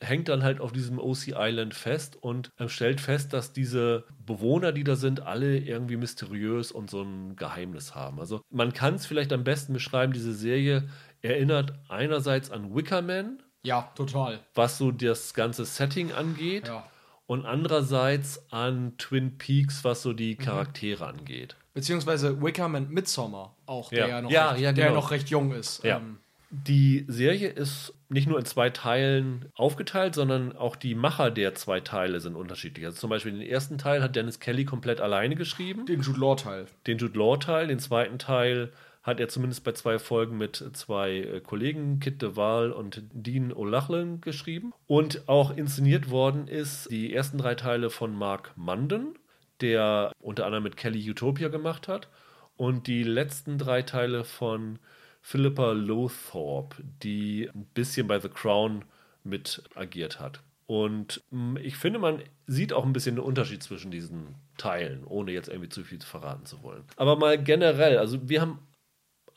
hängt dann halt auf diesem OC Island fest und äh, stellt fest, dass diese Bewohner, die da sind, alle irgendwie mysteriös und so ein Geheimnis haben. Also man kann es vielleicht am besten beschreiben, diese Serie erinnert einerseits an Wickerman, Ja, total. was so das ganze Setting angeht, Ja. und andererseits an Twin Peaks, was so Mhm. die Charaktere angeht. Beziehungsweise Wickham und Midsommar auch, Ja. der ja noch, Ja, recht, ja, der genau. noch recht jung ist. Ja. Ähm, Die Serie ist nicht nur in zwei Teilen aufgeteilt, sondern auch die Macher der zwei Teile sind unterschiedlich. Also zum Beispiel den ersten Teil hat Dennis Kelly komplett alleine geschrieben, den Jude Law-Teil. den Jude Law-Teil. Den zweiten Teil hat er zumindest bei zwei Folgen mit zwei äh, Kollegen, Kit DeWall und Dean O'Loughlin, geschrieben. Und auch inszeniert worden ist die ersten drei Teile von Mark Munden, der unter anderem mit Kelly Utopia gemacht hat. Und die letzten drei Teile von Philippa Lothorpe, die ein bisschen bei The Crown mit agiert hat. Und mh, ich finde, man sieht auch ein bisschen den Unterschied zwischen diesen Teilen, ohne jetzt irgendwie zu viel verraten zu wollen. Aber mal generell, also wir haben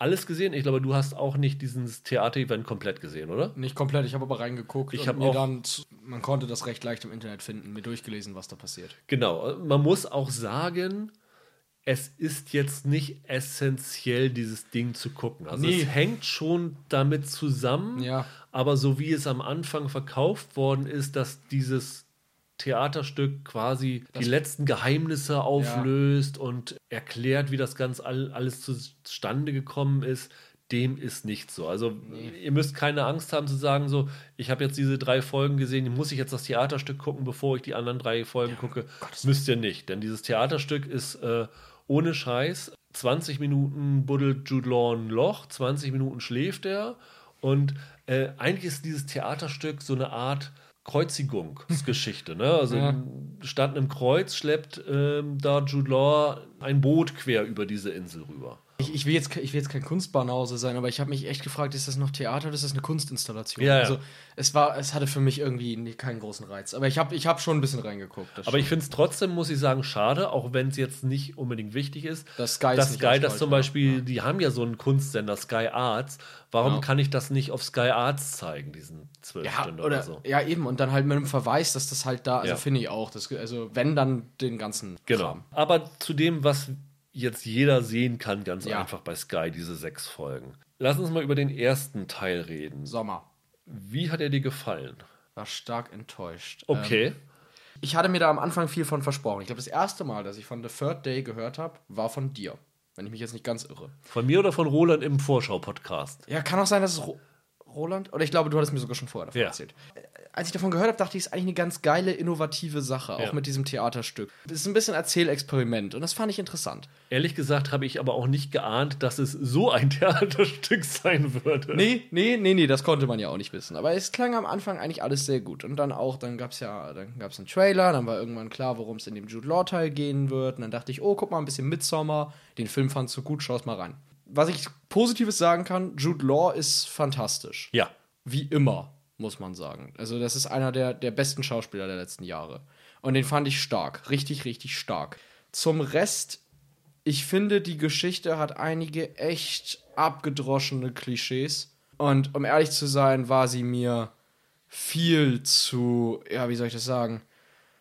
alles gesehen. Ich glaube, du hast auch nicht dieses Theater-Event komplett gesehen, oder? Nicht komplett, ich habe aber reingeguckt Ich und hab mir auch- dann, man konnte das recht leicht im Internet finden, mir durchgelesen, was da passiert. Genau. Man muss auch sagen, es ist jetzt nicht essentiell, dieses Ding zu gucken. Also Nee. es hängt schon damit zusammen, Ja. aber so wie es am Anfang verkauft worden ist, dass dieses Theaterstück quasi die letzten Geheimnisse auflöst und erklärt, wie das ganz all, alles zustande gekommen ist, dem ist nicht so. Also ihr müsst keine Angst haben zu sagen, so, ich habe jetzt diese drei Folgen gesehen, muss ich jetzt das Theaterstück gucken, bevor ich die anderen drei Folgen gucke? Müsst ihr nicht, denn dieses Theaterstück ist äh, ohne Scheiß. 20 Minuten buddelt Jude Law ein Loch, 20 Minuten schläft er und äh, eigentlich ist dieses Theaterstück so eine Art Kreuzigungsgeschichte. Ne? Also Ja. statt einem Kreuz schleppt ähm, da Jude Law ein Boot quer über diese Insel rüber. Ich, ich, will jetzt, ich will jetzt kein Kunstbanause sein, aber ich habe mich echt gefragt, ist das noch Theater oder ist das eine Kunstinstallation? Ja, ja. Also es war, es hatte für mich irgendwie keinen großen Reiz. Aber ich habe ich hab schon ein bisschen reingeguckt. das Aber ich finde es trotzdem, muss ich sagen, schade, auch wenn es jetzt nicht unbedingt wichtig ist, Dass Sky nicht Sky das zum ja. Beispiel, die haben ja so einen Kunstsender, Sky Arts. Warum Ja. kann ich das nicht auf Sky Arts zeigen, diesen zwölf ja, Stunden oder, oder so? ja, eben. Und dann halt mit einem Verweis, dass das halt da, also Ja. finde ich auch. Das, also wenn dann den ganzen Genau. Kram. Aber zu dem, was jetzt jeder sehen kann, ganz Ja. einfach bei Sky, diese sechs Folgen. Lass uns mal über den ersten Teil reden. Sommer. Wie hat er dir gefallen? War stark enttäuscht. Okay. Ähm, ich hatte mir da am Anfang viel von versprochen. Ich glaube, das erste Mal, dass ich von The Third Day gehört habe, war von dir. Wenn ich mich jetzt nicht ganz irre. Von mir oder von Roland im Vorschau-Podcast? Ja, kann auch sein, dass es Ro Roland, oder ich glaube, du hattest mir sogar schon vorher davon Ja. erzählt. Als ich davon gehört habe, dachte ich, es ist eigentlich eine ganz geile, innovative Sache, auch Ja. mit diesem Theaterstück. Das ist ein bisschen Erzählexperiment und das fand ich interessant. Ehrlich gesagt habe ich aber auch nicht geahnt, dass es so ein Theaterstück sein würde. Nee, nee, nee, nee, das konnte man ja auch nicht wissen. Aber es klang am Anfang eigentlich alles sehr gut. Und dann auch, dann gab es ja, dann gab es einen Trailer, dann war irgendwann klar, worum es in dem Jude Law-Teil gehen wird. Und dann dachte ich, oh, guck mal, ein bisschen Midsommar. Den Film fandst du gut, schau's mal rein. was ich Positives sagen kann, Jude Law ist fantastisch. Ja. Wie immer, muss man sagen. Also, das ist einer der, der besten Schauspieler der letzten Jahre. Und den fand ich stark. Richtig, richtig stark. Zum Rest, ich finde, die Geschichte hat einige echt abgedroschene Klischees. Und um ehrlich zu sein, war sie mir viel zu, ja, wie soll ich das sagen?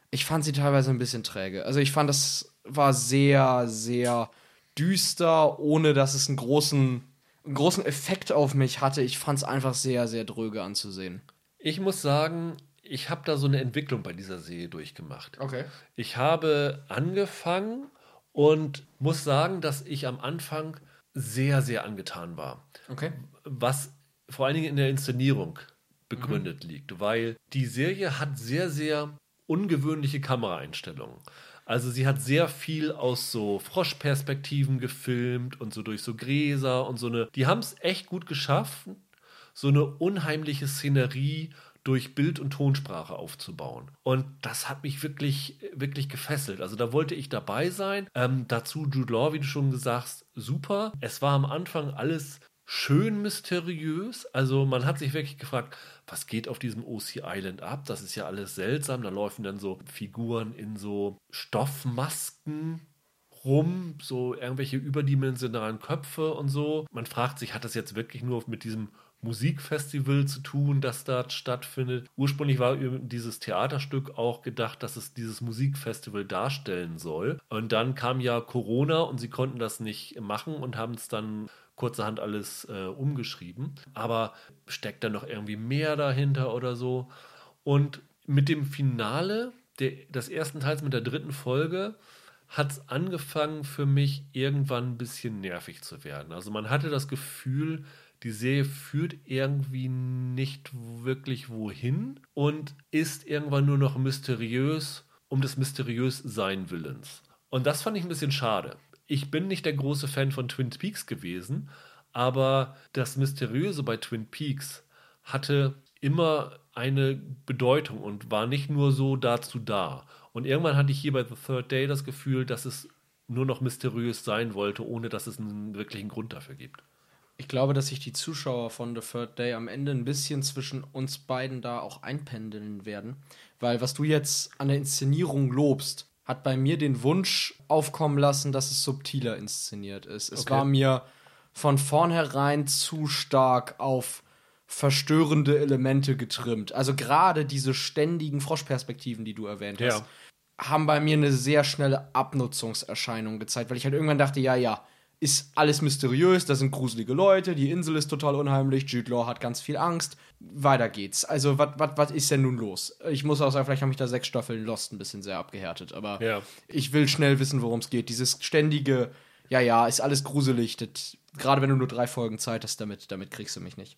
Ich fand sie teilweise ein bisschen träge. Also ich fand, das war sehr, sehr düster, ohne dass es einen großen, einen großen Effekt auf mich hatte. Ich fand es einfach sehr, sehr dröge anzusehen. Ich muss sagen, ich habe da so eine Entwicklung bei dieser Serie durchgemacht. Okay. Ich habe angefangen und muss sagen, dass ich am Anfang sehr, sehr angetan war. Okay. Was vor allen Dingen in der Inszenierung begründet liegt, weil die Serie hat sehr, sehr ungewöhnliche Kameraeinstellungen. Also sie hat sehr viel aus so Froschperspektiven gefilmt und so durch so Gräser und so eine. Die haben es echt gut geschafft, so eine unheimliche Szenerie durch Bild- und Tonsprache aufzubauen. Und das hat mich wirklich, wirklich gefesselt. Also da wollte ich dabei sein. Ähm, dazu Jude Law, wie du schon gesagt hast, super. Es war am Anfang alles schön mysteriös. Also man hat sich wirklich gefragt, was geht auf diesem OC Island ab? Das ist ja alles seltsam. Da laufen dann so Figuren in so Stoffmasken rum, so irgendwelche überdimensionalen Köpfe und so. Man fragt sich, hat das jetzt wirklich nur mit diesem Musikfestival zu tun, das dort stattfindet. Ursprünglich war dieses Theaterstück auch gedacht, dass es dieses Musikfestival darstellen soll. Und dann kam ja Corona und sie konnten das nicht machen und haben es dann kurzerhand alles äh, umgeschrieben. Aber steckt da noch irgendwie mehr dahinter oder so? Und mit dem Finale der, des ersten Teils, mit der dritten Folge, hat es angefangen für mich irgendwann ein bisschen nervig zu werden. Also man hatte das Gefühl, die Serie führt irgendwie nicht wirklich wohin und ist irgendwann nur noch mysteriös um des mysteriös sein Willens. Und das fand ich ein bisschen schade. Ich bin nicht der große Fan von Twin Peaks gewesen, aber das Mysteriöse bei Twin Peaks hatte immer eine Bedeutung und war nicht nur so dazu da. Und irgendwann hatte ich hier bei The Third Day das Gefühl, dass es nur noch mysteriös sein wollte, ohne dass es einen wirklichen Grund dafür gibt. Ich glaube, dass sich die Zuschauer von The Third Day am Ende ein bisschen zwischen uns beiden da auch einpendeln werden. Weil was du jetzt an der Inszenierung lobst, hat bei mir den Wunsch aufkommen lassen, dass es subtiler inszeniert ist. Es Okay. war mir von vornherein zu stark auf verstörende Elemente getrimmt. Also gerade diese ständigen Froschperspektiven, die du erwähnt hast, haben bei mir eine sehr schnelle Abnutzungserscheinung gezeigt, weil ich halt irgendwann dachte, ja, ja, ist alles mysteriös, da sind gruselige Leute, die Insel ist total unheimlich, Jude Law hat ganz viel Angst. Weiter geht's. Also, was ist denn nun los? Ich muss auch sagen, vielleicht haben mich da sechs Staffeln Lost ein bisschen sehr abgehärtet, aber Ja. ich will schnell wissen, worum es geht. Dieses ständige, ja, ja, ist alles gruselig. Das, gerade wenn du nur drei Folgen Zeit hast, damit, damit kriegst du mich nicht.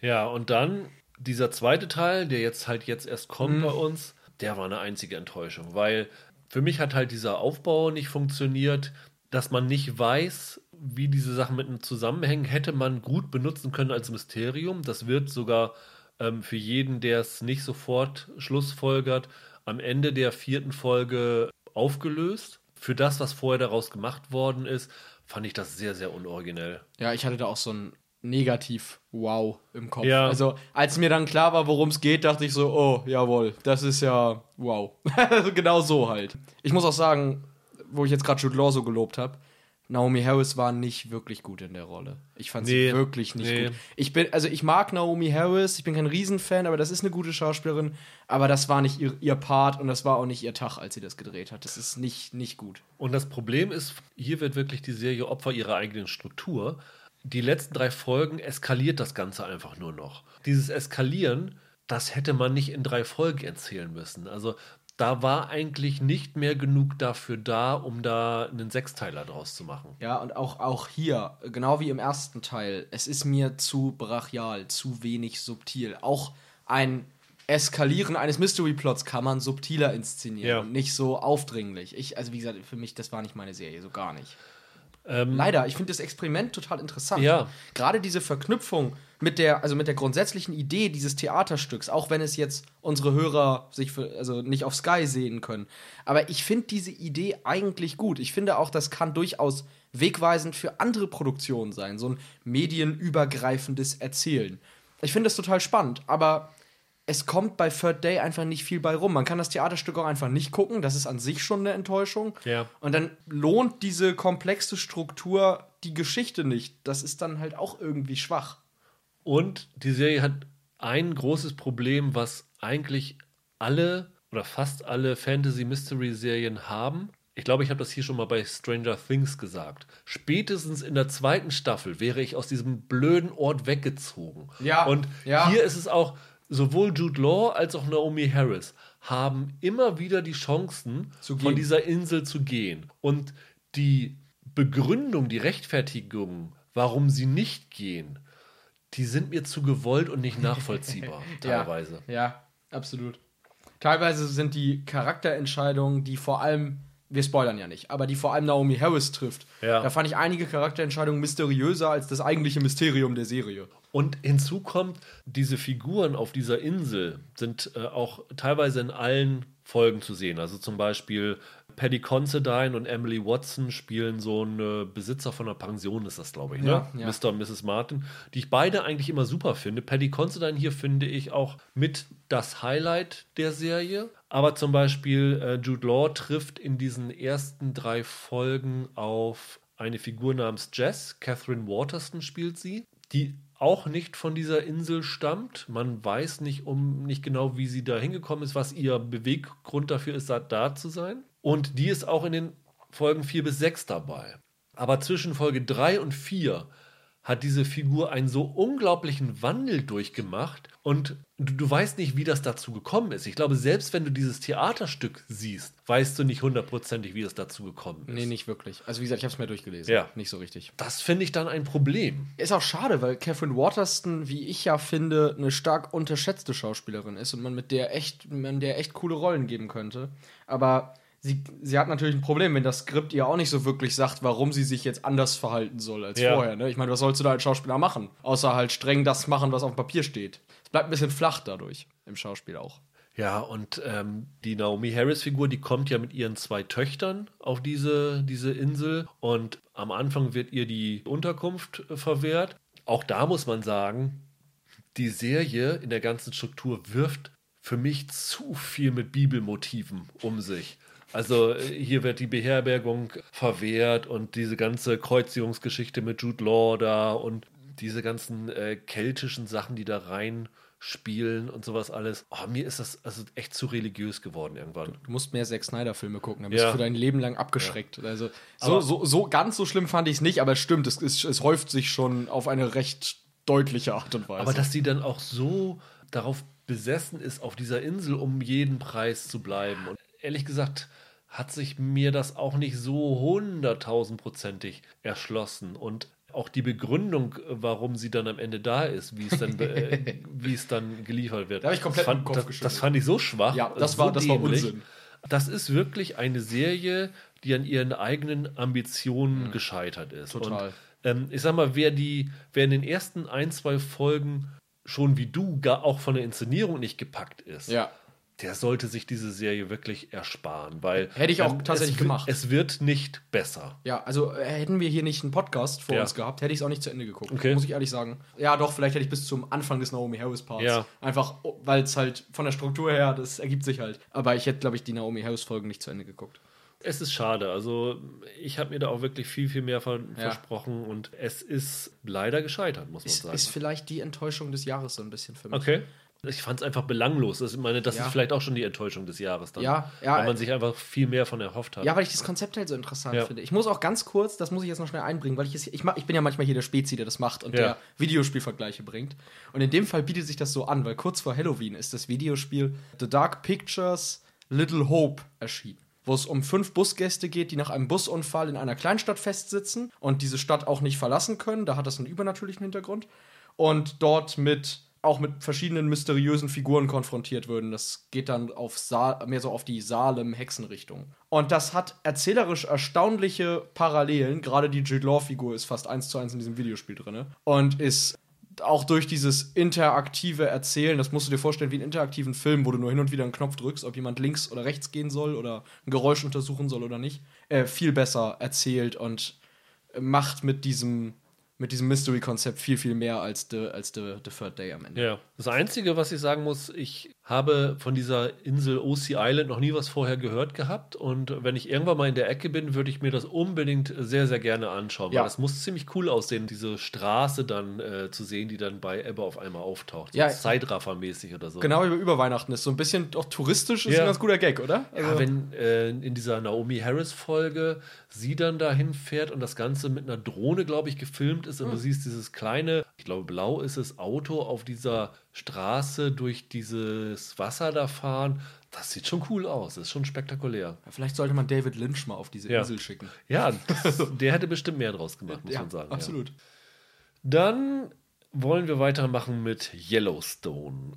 Ja, und dann dieser zweite Teil, der jetzt halt jetzt erst kommt bei uns, der war eine einzige Enttäuschung, weil für mich hat halt dieser Aufbau nicht funktioniert, dass man nicht weiß, wie diese Sachen miteinander zusammenhängen, hätte man gut benutzen können als Mysterium. Das wird sogar ähm, für jeden, der es nicht sofort schlussfolgert, am Ende der vierten Folge aufgelöst. Für das, was vorher daraus gemacht worden ist, fand ich das sehr, sehr unoriginell. Ja, ich hatte da auch so ein Negativ-Wow im Kopf. Ja. Also, als mir dann klar war, worum es geht, dachte ich so, oh, jawohl, das ist ja wow. Also genau so halt. Ich muss auch sagen, wo ich jetzt gerade Jude Law so gelobt habe, Naomi Harris war nicht wirklich gut in der Rolle. Ich fand Nee, sie wirklich nicht nee. gut. Ich bin, also ich mag Naomi Harris, ich bin kein Riesenfan, aber das ist eine gute Schauspielerin. Aber das war nicht ihr, ihr Part und das war auch nicht ihr Tag, als sie das gedreht hat. Das ist nicht, nicht gut. Und das Problem ist, hier wird wirklich die Serie Opfer ihrer eigenen Struktur. Die letzten drei Folgen eskaliert das Ganze einfach nur noch. Dieses Eskalieren, das hätte man nicht in drei Folgen erzählen müssen. Also da war eigentlich nicht mehr genug dafür da, um da einen Sechsteiler draus zu machen. Ja, und auch, auch hier, genau wie im ersten Teil, es ist mir zu brachial, zu wenig subtil. Auch ein Eskalieren eines Mystery-Plots kann man subtiler inszenieren Ja. und nicht so aufdringlich. Ich, also wie gesagt, für mich, das war nicht meine Serie, so gar nicht. Ähm, Leider, ich finde das Experiment total interessant. Ja. Gerade diese Verknüpfung mit der, also mit der grundsätzlichen Idee dieses Theaterstücks, auch wenn es jetzt unsere Hörer sich für, also nicht auf Sky sehen können. Aber ich finde diese Idee eigentlich gut. Ich finde auch, das kann durchaus wegweisend für andere Produktionen sein. So ein medienübergreifendes Erzählen. Ich finde das total spannend, aber es kommt bei Third Day einfach nicht viel bei rum. Man kann das Theaterstück auch einfach nicht gucken. Das ist an sich schon eine Enttäuschung. Ja. Und dann lohnt diese komplexe Struktur die Geschichte nicht. Das ist dann halt auch irgendwie schwach. Und die Serie hat ein großes Problem, was eigentlich alle oder fast alle Fantasy-Mystery-Serien haben. Ich glaube, ich habe das hier schon mal bei Stranger Things gesagt. Spätestens in der zweiten Staffel wäre ich aus diesem blöden Ort weggezogen. Ja, Und ja. hier ist es auch, sowohl Jude Law als auch Naomi Harris haben immer wieder die Chancen, von dieser Insel zu gehen. Und die Begründung, die Rechtfertigung, warum sie nicht gehen, die sind mir zu gewollt und nicht nachvollziehbar, teilweise. Ja, ja, absolut. Teilweise sind die Charakterentscheidungen, die vor allem, wir spoilern ja nicht, aber die vor allem Naomi Harris trifft, Ja. da fand ich einige Charakterentscheidungen mysteriöser als das eigentliche Mysterium der Serie. Und hinzu kommt, diese Figuren auf dieser Insel sind äh, auch teilweise in allen Folgen zu sehen. Also zum Beispiel Paddy Considine und Emily Watson spielen so einen Besitzer von einer Pension, ist das, glaube ich, ne? Ja, ja. Mr. und Mrs. Martin, die ich beide eigentlich immer super finde. Paddy Considine hier finde ich auch mit das Highlight der Serie. Aber zum Beispiel äh, Jude Law trifft in diesen ersten drei Folgen auf eine Figur namens Jess. Catherine Waterston spielt sie, die auch nicht von dieser Insel stammt. Man weiß nicht um nicht genau, wie sie da hingekommen ist, was ihr Beweggrund dafür ist, da, da zu sein. Und die ist auch in den Folgen 4 bis 6 dabei. Aber zwischen Folge 3 und 4 hat diese Figur einen so unglaublichen Wandel durchgemacht und du, du weißt nicht, wie das dazu gekommen ist. Ich glaube, selbst wenn du dieses Theaterstück siehst, weißt du nicht hundertprozentig, wie es dazu gekommen ist. Nee, nicht wirklich. Also wie gesagt, ich habe es mir durchgelesen. Ja. Nicht so richtig. Das finde ich dann ein Problem. Ist auch schade, weil Catherine Waterston, wie ich ja finde, eine stark unterschätzte Schauspielerin ist und man mit der echt, man der echt coole Rollen geben könnte. Aber sie, sie hat natürlich ein Problem, wenn das Skript ihr auch nicht so wirklich sagt, warum sie sich jetzt anders verhalten soll als Ja. vorher. Ne? Ich meine, was sollst du da als Schauspieler machen? Außer halt streng das machen, was auf dem Papier steht. Es bleibt ein bisschen flach dadurch, im Schauspiel auch. Ja, und ähm, die Naomi Harris-Figur, die kommt ja mit ihren zwei Töchtern auf diese, diese Insel und am Anfang wird ihr die Unterkunft äh, verwehrt. Auch da muss man sagen, die Serie in der ganzen Struktur wirft für mich zu viel mit Bibelmotiven um sich. Also äh, hier wird die Beherbergung verwehrt und diese ganze Kreuzigungsgeschichte mit Jude Law da und diese ganzen äh, keltischen Sachen, die da rein spielen und sowas alles. Oh, mir ist das also echt zu religiös geworden irgendwann. Du musst mehr Zack Snyder-Filme gucken, dann bist Ja. du für dein Leben lang abgeschreckt. Also so, so, so ganz so schlimm fand ich es nicht, aber es stimmt, es, es, es häuft sich schon auf eine recht deutliche Art und Weise. Aber dass sie dann auch so darauf besessen ist, auf dieser Insel um jeden Preis zu bleiben. Und ehrlich gesagt hat sich mir das auch nicht so hunderttausendprozentig erschlossen. Und auch die Begründung, warum sie dann am Ende da ist, wie es dann, äh, wie es dann geliefert wird. Da hab ich komplett das fand, Kopf das, das fand ich so schwach. Ja, das so war- das war dämlich. Unsinn. Das ist wirklich eine Serie, die an ihren eigenen Ambitionen gescheitert ist. Mhm. Total. Und ähm, ich sag mal, wer die, wer in den ersten ein, zwei Folgen schon wie du gar auch von der Inszenierung nicht gepackt ist, ja. Der sollte sich diese Serie wirklich ersparen, weil ähm, Hätte ich auch tatsächlich es, gemacht. Es wird nicht besser. Ja, also äh, hätten wir hier nicht einen Podcast vor Ja. uns gehabt, hätte ich es auch nicht zu Ende geguckt. Okay. Muss ich ehrlich sagen. Ja, doch, vielleicht hätte ich bis zum Anfang des Naomi Harris Parts. Ja. Einfach, oh, weil es halt von der Struktur her, das ergibt sich halt. Aber ich hätte, glaube ich, die Naomi Harris Folgen nicht zu Ende geguckt. Es ist schade. Also ich habe mir da auch wirklich viel, viel mehr ver Ja. versprochen und es ist leider gescheitert, muss man Ist, sagen. ist vielleicht die Enttäuschung des Jahres so ein bisschen für mich. Okay. Ich fand es einfach belanglos. Also, ich meine, das Ja. ist vielleicht auch schon die Enttäuschung des Jahres dann. Ja, ja, Weil man sich einfach viel mehr von erhofft hat. Ja, weil ich das Konzept halt so interessant Ja. finde. Ich muss auch ganz kurz, das muss ich jetzt noch schnell einbringen, weil ich es, ich, ich bin ja manchmal hier der Spezi, der das macht und Ja. der Videospielvergleiche bringt. Und in dem Fall bietet sich das so an, weil kurz vor Halloween ist das Videospiel The Dark Pictures Little Hope erschienen. Wo es um fünf Busgäste geht, die nach einem Busunfall in einer Kleinstadt festsitzen und diese Stadt auch nicht verlassen können. Da hat das einen übernatürlichen Hintergrund. Und dort mit auch mit verschiedenen mysteriösen Figuren konfrontiert würden. Das geht dann auf Sa mehr so auf die Salem-Hexenrichtung. Und das hat erzählerisch erstaunliche Parallelen. Gerade die Jude Law-Figur ist fast eins zu eins in diesem Videospiel drin. Und ist auch durch dieses interaktive Erzählen, das musst du dir vorstellen wie einen interaktiven Film, wo du nur hin und wieder einen Knopf drückst, ob jemand links oder rechts gehen soll oder ein Geräusch untersuchen soll oder nicht, äh, viel besser erzählt und macht mit diesem mit diesem Mystery-Konzept viel, viel mehr als The, als the, the Third Day am Ende. Ja. Das Einzige, was ich sagen muss, ich habe von dieser Insel OC Island noch nie was vorher gehört gehabt. Und wenn ich irgendwann mal in der Ecke bin, würde ich mir das unbedingt sehr, sehr gerne anschauen. Ja. Weil es muss ziemlich cool aussehen, diese Straße dann äh, zu sehen, die dann bei Ebbe auf einmal auftaucht. So Ja. Zeitraffer-mäßig oder so. Genau wie über Weihnachten ist. So ein bisschen auch touristisch, ist Ja. ein ganz guter Gag, oder? Ja, wenn äh, in dieser Naomi Harris-Folge sie dann dahin fährt und das Ganze mit einer Drohne, glaube ich, gefilmt ist und du siehst dieses kleine, ich glaube blau ist es, Auto auf dieser Straße durch dieses Wasser da fahren, das sieht schon cool aus, das ist schon spektakulär. Vielleicht sollte man David Lynch mal auf diese Ja. Insel schicken. Ja, das, der hätte bestimmt mehr draus gemacht, muss man sagen. Ja. absolut. Dann wollen wir weitermachen mit Yellowstone.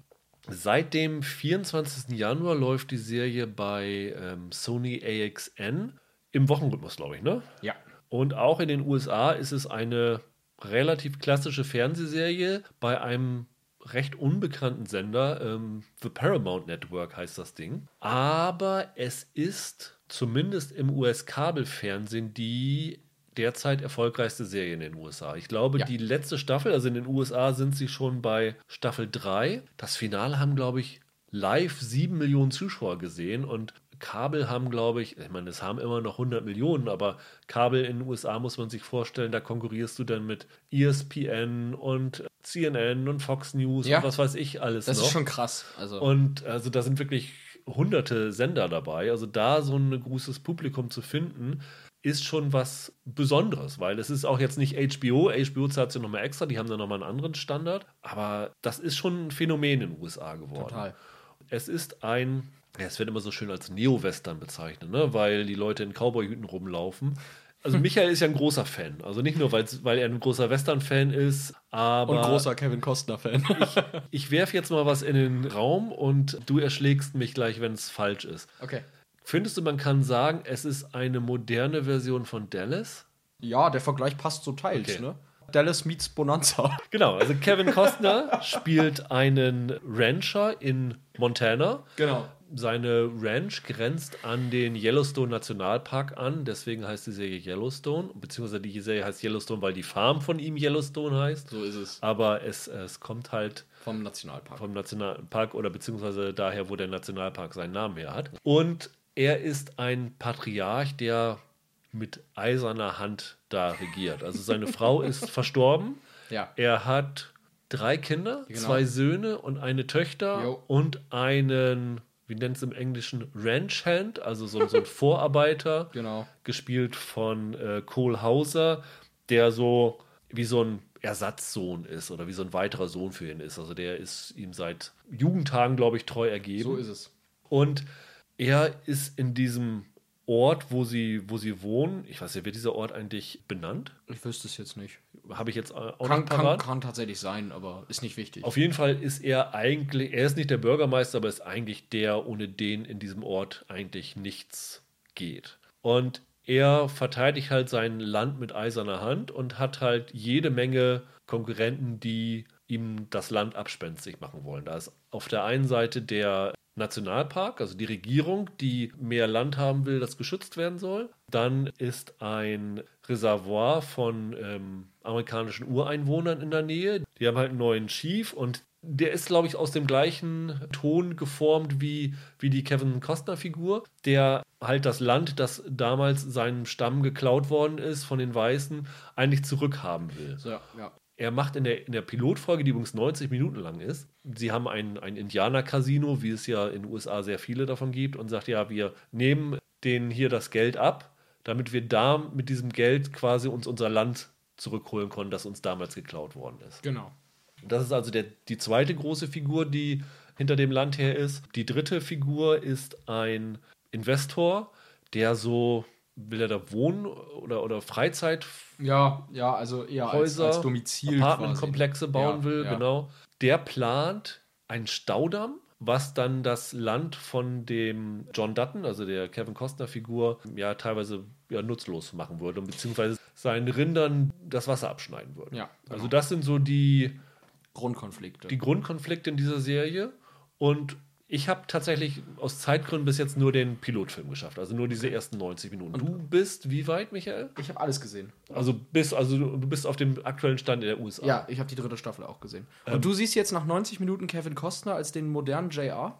Seit dem 24. Januar läuft die Serie bei ähm, Sony AXN im Wochenrhythmus, glaube ich, ne? Ja. Und auch in den USA ist es eine relativ klassische Fernsehserie bei einem recht unbekannten Sender. Ähm, The Paramount Network heißt das Ding. Aber es ist zumindest im US-Kabelfernsehen die derzeit erfolgreichste Serie in den USA. Ich glaube, Ja. die letzte Staffel, also in den USA sind sie schon bei Staffel 3. Das Finale haben, glaube ich, live sieben Millionen Zuschauer gesehen und Kabel haben, glaube ich, ich meine, es haben immer noch 100 Millionen, aber Kabel in den USA muss man sich vorstellen, da konkurrierst du dann mit ESPN und CNN und Fox News Ja. und was weiß ich alles Das noch. ist schon krass. Also, Und also da sind wirklich hunderte Sender dabei. Also da so ein großes Publikum zu finden, ist schon was Besonderes, weil es ist auch jetzt nicht HBO. HBO zahlt ja nochmal extra, die haben dann nochmal einen anderen Standard. Aber das ist schon ein Phänomen in den USA geworden. total. Es ist ein, ja, es wird immer so schön als Neo-Western bezeichnet, ne? weil die Leute in Cowboy-Hüten rumlaufen. Also Michael ist ja ein großer Fan. Also nicht nur, weil er ein großer Western-Fan ist, aber Und großer Kevin Costner-Fan. ich werfe jetzt mal was in den Raum und du erschlägst mich gleich, wenn es falsch ist. okay. Findest du, man kann sagen, es ist eine moderne Version von Dallas? Ja, der Vergleich passt so teils, Okay. ne? Dallas meets Bonanza. Genau, also Kevin Costner spielt einen Rancher in Montana. Genau. Seine Ranch grenzt an den Yellowstone Nationalpark an, deswegen heißt die Serie Yellowstone, beziehungsweise die Serie heißt Yellowstone, weil die Farm von ihm Yellowstone heißt. So ist es. Aber es, es kommt halt Vom Nationalpark. vom Nationalpark oder beziehungsweise daher, wo der Nationalpark seinen Namen her hat. Und er ist ein Patriarch, der mit eiserner Hand da regiert. Also seine Frau ist verstorben. Ja. Er hat drei Kinder, Genau. zwei Söhne und eine Töchter Jo. und einen, wie nennt es im Englischen, Ranch Hand, also so, so ein Vorarbeiter, Genau. gespielt von äh, Cole Hauser, der so wie so ein Ersatzsohn ist oder wie so ein weiterer Sohn für ihn ist. Also der ist ihm seit Jugendtagen, glaube ich, treu ergeben. So ist es. Und er ist in diesem Ort, wo sie, wo sie wohnen, ich weiß nicht, wird dieser Ort eigentlich benannt? Ich wüsste es jetzt nicht. Habe ich jetzt äh, auch Kann, nicht kann, kann tatsächlich sein, aber ist nicht wichtig. Auf jeden Fall ist er eigentlich, er ist nicht der Bürgermeister, aber ist eigentlich der, ohne den in diesem Ort eigentlich nichts geht. Und er verteidigt halt sein Land mit eiserner Hand und hat halt jede Menge Konkurrenten, die ihm das Land abspenstig machen wollen. Da ist auf der einen Seite der Nationalpark, also die Regierung, die mehr Land haben will, das geschützt werden soll. Dann ist ein Reservoir von ähm, amerikanischen Ureinwohnern in der Nähe. Die haben halt einen neuen Chief und der ist, glaube ich, aus dem gleichen Ton geformt wie, wie die Kevin Costner-Figur, der halt das Land, das damals seinem Stamm geklaut worden ist von den Weißen, eigentlich zurückhaben will. so, ja. Er macht in der, in der Pilotfolge, die übrigens 90 Minuten lang ist, sie haben ein, ein Indianer-Casino, wie es ja in den USA sehr viele davon gibt, und sagt, ja, wir nehmen denen hier das Geld ab, damit wir da mit diesem Geld quasi uns unser Land zurückholen konnten, das uns damals geklaut worden ist. Genau. Das ist also der, die zweite große Figur, die hinter dem Land her ist. Die dritte Figur ist ein Investor, der so, will er da wohnen oder, oder Freizeit Ja, ja, also eher als, Häuser, als Domizil. Apartmentkomplexe bauen Ja, will, ja. genau. der plant einen Staudamm, was dann das Land von dem John Dutton, also der Kevin Costner-Figur, ja teilweise ja, nutzlos machen würde, und beziehungsweise seinen Rindern das Wasser abschneiden würde. Ja, genau. Also das sind so die, Grundkonflikte. die Grundkonflikte in dieser Serie. Und ich habe tatsächlich aus Zeitgründen bis jetzt nur den Pilotfilm geschafft, also nur diese ersten 90 Minuten. Du bist wie weit, Michael? ich habe alles gesehen. Also bist, also du bist auf dem aktuellen Stand in der USA. Ja, ich habe die dritte Staffel auch gesehen. Und Ähm. du siehst jetzt nach 90 Minuten Kevin Costner als den modernen JR?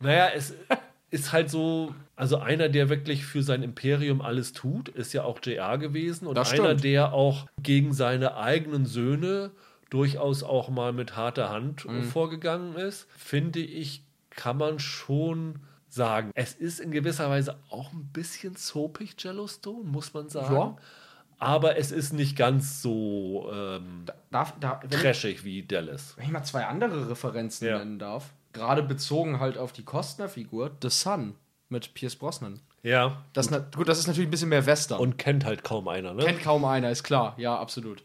Naja, es ist halt so, also einer, der wirklich für sein Imperium alles tut, ist ja auch JR gewesen und einer, der auch gegen seine eigenen Söhne durchaus auch mal mit harter Hand Mhm. vorgegangen ist, finde ich, kann man schon sagen. Es ist in gewisser Weise auch ein bisschen soapig Yellowstone, muss man sagen. Ja. Aber es ist nicht ganz so ähm, Darf, da, wenn, ich, trashig wie Dallas. wenn ich mal zwei andere Referenzen Ja. nennen darf, gerade bezogen halt auf die Costner-Figur, The Sun mit Pierce Brosnan. Ja. Das, na, gut, das ist natürlich ein bisschen mehr Western. Und kennt halt kaum einer, ne? Kennt kaum einer, ist klar. Ja, absolut.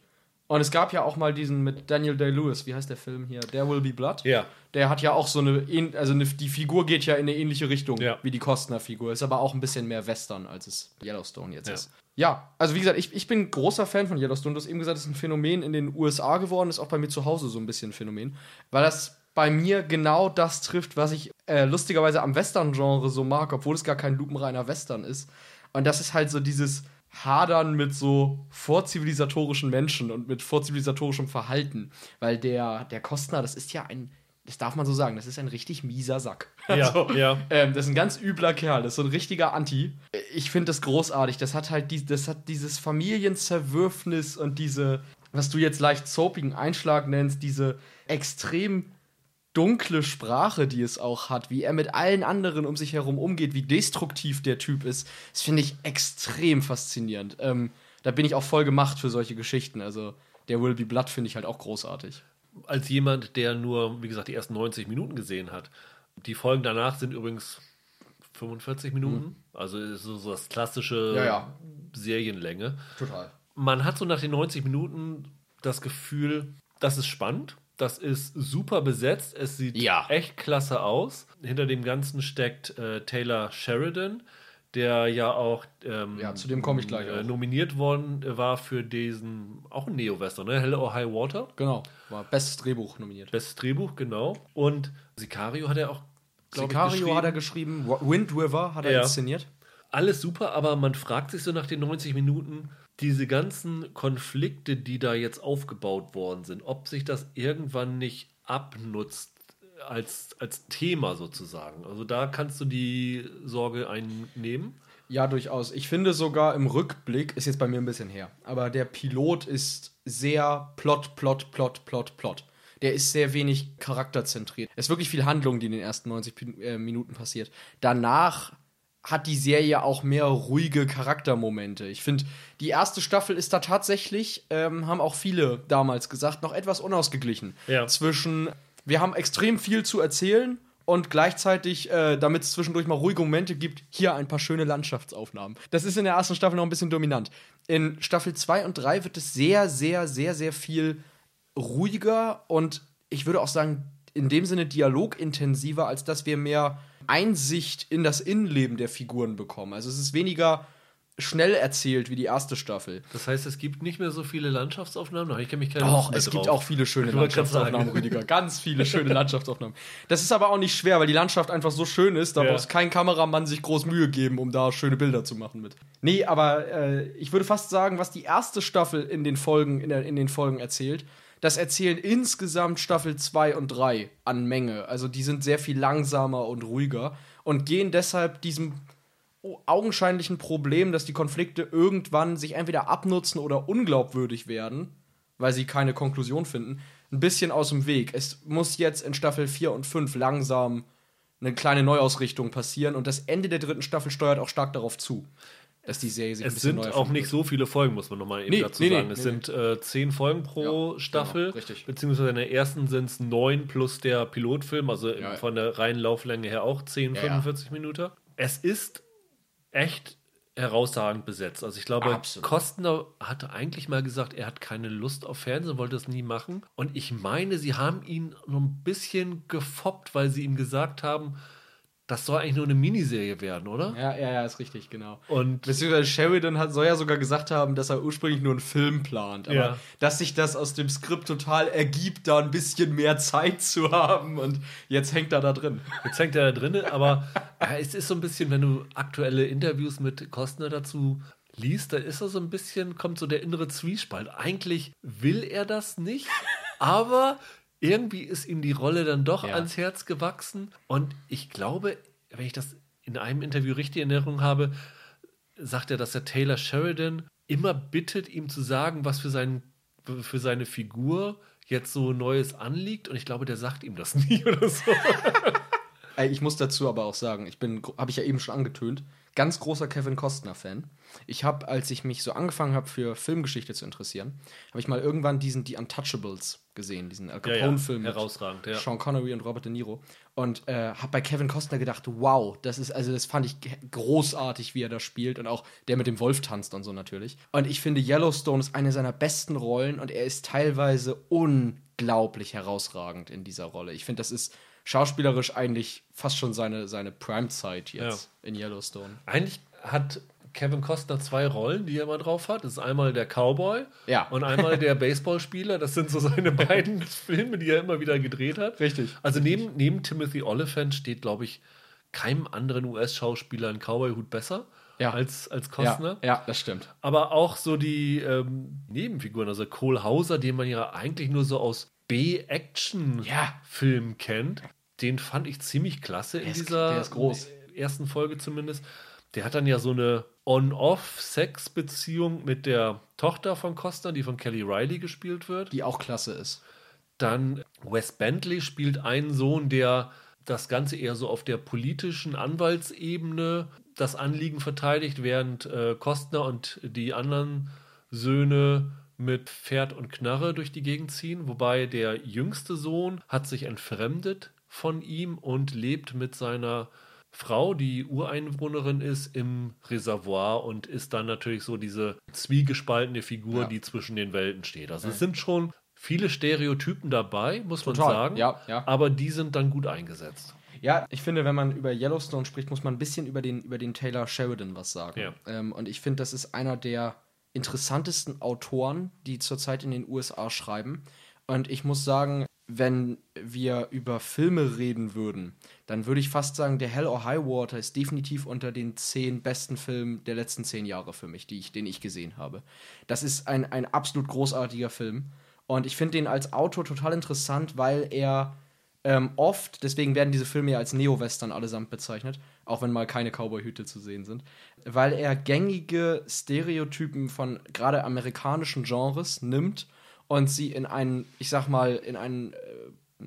Und es gab ja auch mal diesen mit Daniel Day-Lewis, wie heißt der Film hier? There Will Be Blood. Ja. Der hat ja auch so eine, also eine, die Figur geht ja in eine ähnliche Richtung Ja. wie die Costner-Figur. Ist aber auch ein bisschen mehr Western, als es Yellowstone jetzt Ja. ist. Ja, also wie gesagt, ich, ich bin großer Fan von Yellowstone. Du hast eben gesagt, es ist ein Phänomen in den USA geworden, ist auch bei mir zu Hause so ein bisschen ein Phänomen, weil das bei mir genau das trifft, was ich äh, lustigerweise am Western-Genre so mag, obwohl es gar kein lupenreiner Western ist. Und das ist halt so dieses Hadern mit so vorzivilisatorischen Menschen und mit vorzivilisatorischem Verhalten. Weil der, der Kostner, das ist ja ein, das darf man so sagen, das ist ein richtig mieser Sack. Ja, ja. Ähm, das ist ein ganz übler Kerl, das ist so ein richtiger Anti. Ich finde das großartig. Das hat halt die, das hat dieses Familienzerwürfnis und diese, was du jetzt leicht soapigen Einschlag nennst, diese extrem dunkle Sprache, die es auch hat, wie er mit allen anderen um sich herum umgeht, wie destruktiv der Typ ist, das finde ich extrem faszinierend. Ähm, da bin ich auch voll gemacht für solche Geschichten. Also der Will Be Blood finde ich halt auch großartig. als jemand, der nur, wie gesagt, die ersten 90 Minuten gesehen hat. Die Folgen danach sind übrigens 45 Minuten. Also ist so, so das klassische Mhm. Ja, ja. Serienlänge. Total. Man hat so nach den 90 Minuten das Gefühl, das ist spannend. Das ist super besetzt. Es sieht Ja. echt klasse aus. Hinter dem Ganzen steckt äh, Taylor Sheridan, der ja auch ähm, Ja, zu dem komme ich gleich äh, auch. nominiert worden war für diesen, auch ein Neo-Western, ne? Hello or High Water. Genau, war bestes Drehbuch nominiert. Bestes Drehbuch, genau. Und Sicario hat er auch, glaube ich, Sicario geschrieben. hat er geschrieben, Wind River hat er Ja. inszeniert. Alles super, aber man fragt sich so nach den 90 Minuten, diese ganzen Konflikte, die da jetzt aufgebaut worden sind, ob sich das irgendwann nicht abnutzt als, als Thema sozusagen. Also da kannst du die Sorge einnehmen. Ja, durchaus. Ich finde sogar im Rückblick, ist jetzt bei mir ein bisschen her, aber der Pilot ist sehr Plot, Plot, Plot, Plot, Plot. Der ist sehr wenig charakterzentriert. Es ist wirklich viel Handlung, die in den ersten 90 Pi- äh, Minuten passiert. Danach hat die Serie auch mehr ruhige Charaktermomente. Ich finde, die erste Staffel ist da tatsächlich, ähm, haben auch viele damals gesagt, noch etwas unausgeglichen. Ja. Zwischen, wir haben extrem viel zu erzählen und gleichzeitig, äh, damit es zwischendurch mal ruhige Momente gibt, hier ein paar schöne Landschaftsaufnahmen. Das ist in der ersten Staffel noch ein bisschen dominant. In Staffel 2 und 3 wird es sehr, sehr, sehr, sehr viel ruhiger und ich würde auch sagen, in dem Sinne dialogintensiver, als dass wir mehr Einsicht in das Innenleben der Figuren bekommen. Also es ist weniger schnell erzählt wie die erste Staffel. Das heißt, es gibt nicht mehr so viele Landschaftsaufnahmen. Ich kenne mich keine Doch, es gibt drauf. auch viele schöne Landschaftsaufnahmen. Rüdiger. Ganz viele schöne Landschaftsaufnahmen. Das ist aber auch nicht schwer, weil die Landschaft einfach so schön ist, da Ja. muss kein Kameramann sich groß Mühe geben, um da schöne Bilder zu machen mit. Nee, aber äh, ich würde fast sagen, was die erste Staffel in den Folgen, in, der, in den Folgen erzählt, das erzählen insgesamt Staffel 2 und 3 an Menge. Also die sind sehr viel langsamer und ruhiger und gehen deshalb diesem augenscheinlichen Problem, dass die Konflikte irgendwann sich entweder abnutzen oder unglaubwürdig werden, weil sie keine Konklusion finden, ein bisschen aus dem Weg. Es muss jetzt in Staffel 4 und 5 langsam eine kleine Neuausrichtung passieren und das Ende der dritten Staffel steuert auch stark darauf zu, dass die Serie sich ein Es bisschen sind auch nicht so viele Folgen, muss man nochmal eben Nee, dazu nee, sagen. nee, es sind äh, zehn Folgen pro Ja, Staffel. genau, richtig. Beziehungsweise in der ersten sind es neun plus der Pilotfilm, also Ja, von der reinen Lauflänge her auch 10, Ja, ja. 45 Minuten. Es ist echt herausragend besetzt. Also ich glaube, Absolut. Kostner hatte eigentlich mal gesagt, er hat keine Lust auf Fernsehen, wollte das nie machen. Und ich meine, sie haben ihn noch ein bisschen gefoppt, weil sie ihm gesagt haben, das soll eigentlich nur eine Miniserie werden, oder? Ja, ja, ja, ist richtig, genau. Und Beziehungsweise Sheridan hat, soll ja sogar gesagt haben, dass er ursprünglich nur einen Film plant. Aber Ja. dass sich das aus dem Skript total ergibt, da ein bisschen mehr Zeit zu haben. Und jetzt hängt er da drin. Jetzt hängt er da drin, aber ja, es ist so ein bisschen, wenn du aktuelle Interviews mit Kostner dazu liest, da ist er so ein bisschen, kommt so der innere Zwiespalt. Eigentlich will er das nicht, aber irgendwie ist ihm die Rolle dann doch Ja. ans Herz gewachsen. Und ich glaube, wenn ich das in einem Interview richtig in Erinnerung habe, sagt er, dass der Taylor Sheridan immer bittet, ihm zu sagen, was für, seinen, für seine Figur jetzt so Neues anliegt. Und ich glaube, der sagt ihm das nie oder so. Ich muss dazu aber auch sagen, ich bin, habe ich ja eben schon angetönt, ganz großer Kevin Costner-Fan. Ich habe, als ich mich so angefangen habe, für Filmgeschichte zu interessieren, habe ich mal irgendwann diesen Die Untouchables gesehen, diesen Al Ja, ja, Capone-Film mit herausragend, ja. Sean Connery und Robert De Niro. Und äh, habe bei Kevin Costner gedacht, wow, das ist, also das fand ich großartig, wie er das spielt. Und auch der mit dem Wolf tanzt und so natürlich. Und ich finde, Yellowstone ist eine seiner besten Rollen und er ist teilweise unglaublich herausragend in dieser Rolle. Ich finde, das ist schauspielerisch eigentlich fast schon seine, seine Prime-Zeit jetzt in Yellowstone. Eigentlich hat Kevin Costner zwei Rollen, die er immer drauf hat. Das ist einmal der Cowboy Ja. und einmal der Baseballspieler. Das sind so seine beiden Filme, die er immer wieder gedreht hat. Richtig. Also neben, neben Timothy Oliphant steht, glaube ich, keinem anderen US-Schauspieler ein Cowboy-Hut besser Ja. als, als Ja, Costner. ja, das stimmt. Aber auch so die ähm, Nebenfiguren, also Cole Hauser, den man ja eigentlich nur so aus B-Action-Filmen kennt, den fand ich ziemlich klasse in ist- dieser groß. ersten Folge zumindest. Der hat dann ja so eine On-Off-Sex-Beziehung mit der Tochter von Costner, die von Kelly Riley gespielt wird. Die auch klasse ist. Dann Wes Bentley spielt einen Sohn, der das Ganze eher so auf der politischen Anwaltsebene das Anliegen verteidigt, während äh, Kostner und die anderen Söhne mit Pferd und Knarre durch die Gegend ziehen. Wobei der jüngste Sohn hat sich entfremdet von ihm und lebt mit seiner Frau, die Ureinwohnerin ist, im Reservoir und ist dann natürlich so diese zwiegespaltene Figur, Ja. die zwischen den Welten steht. Also es sind schon viele Stereotypen dabei, muss man Total, sagen. ja, ja. Aber die sind dann gut eingesetzt. Ja, ich finde, wenn man über Yellowstone spricht, muss man ein bisschen über den, über den Taylor Sheridan was sagen. Ja. Ähm, und ich finde, das ist einer der interessantesten Autoren, die zurzeit in den USA schreiben. Und ich muss sagen, wenn wir über Filme reden würden, dann würde ich fast sagen, der Hell or High Water ist definitiv unter den zehn besten Filmen der letzten zehn Jahre für mich, ich, den ich gesehen habe. Das ist ein, ein absolut großartiger Film. Und ich finde den als Autor total interessant, weil er ähm, oft, deswegen werden diese Filme ja als Neo-Western allesamt bezeichnet, auch wenn mal keine Cowboy-Hüte zu sehen sind, weil er gängige Stereotypen von gerade amerikanischen Genres nimmt und sie in einen, ich sag mal, in einen, äh,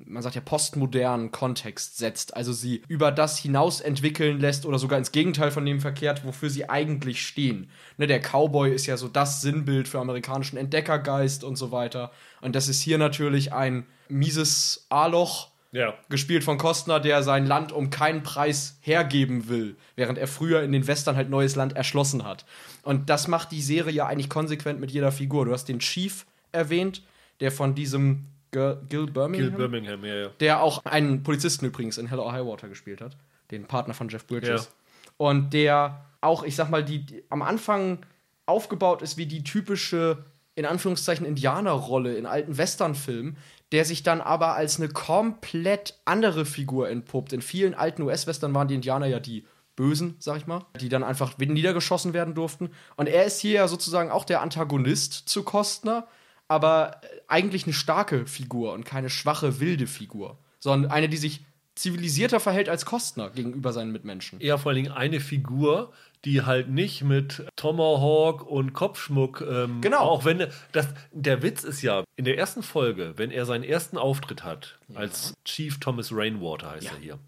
man sagt ja, postmodernen Kontext setzt. Also sie über das hinaus entwickeln lässt oder sogar ins Gegenteil von dem verkehrt, wofür sie eigentlich stehen. Ne, der Cowboy ist ja so das Sinnbild für amerikanischen Entdeckergeist und so weiter. Und das ist hier natürlich ein mieses A-Loch, Ja. gespielt von Kostner, der sein Land um keinen Preis hergeben will, während er früher in den Western halt neues Land erschlossen hat. Und das macht die Serie ja eigentlich konsequent mit jeder Figur. Du hast den Chief erwähnt, der von diesem Gil, Gil Birmingham, Gil Birmingham, ja, ja. der auch einen Polizisten übrigens in Hell or High Water gespielt hat, den Partner von Jeff Bridges. Ja. Und der auch, ich sag mal, die, die am Anfang aufgebaut ist wie die typische, in Anführungszeichen, Indianerrolle in alten Westernfilmen, der sich dann aber als eine komplett andere Figur entpuppt. In vielen alten US-Western waren die Indianer ja die Bösen, sag ich mal, die dann einfach wieder niedergeschossen werden durften. Und er ist hier ja sozusagen auch der Antagonist zu Kostner, aber äh, eigentlich eine starke Figur und keine schwache, wilde Figur, sondern eine, die sich zivilisierter verhält als Kostner gegenüber seinen Mitmenschen. Eher vor allen Dingen eine Figur, die halt nicht mit Tomahawk und Kopfschmuck. Ähm, Genau. Auch wenn das, der Witz ist ja, in der ersten Folge, wenn er seinen ersten Auftritt hat, als Chief Thomas Rainwater heißt Ja. er hier,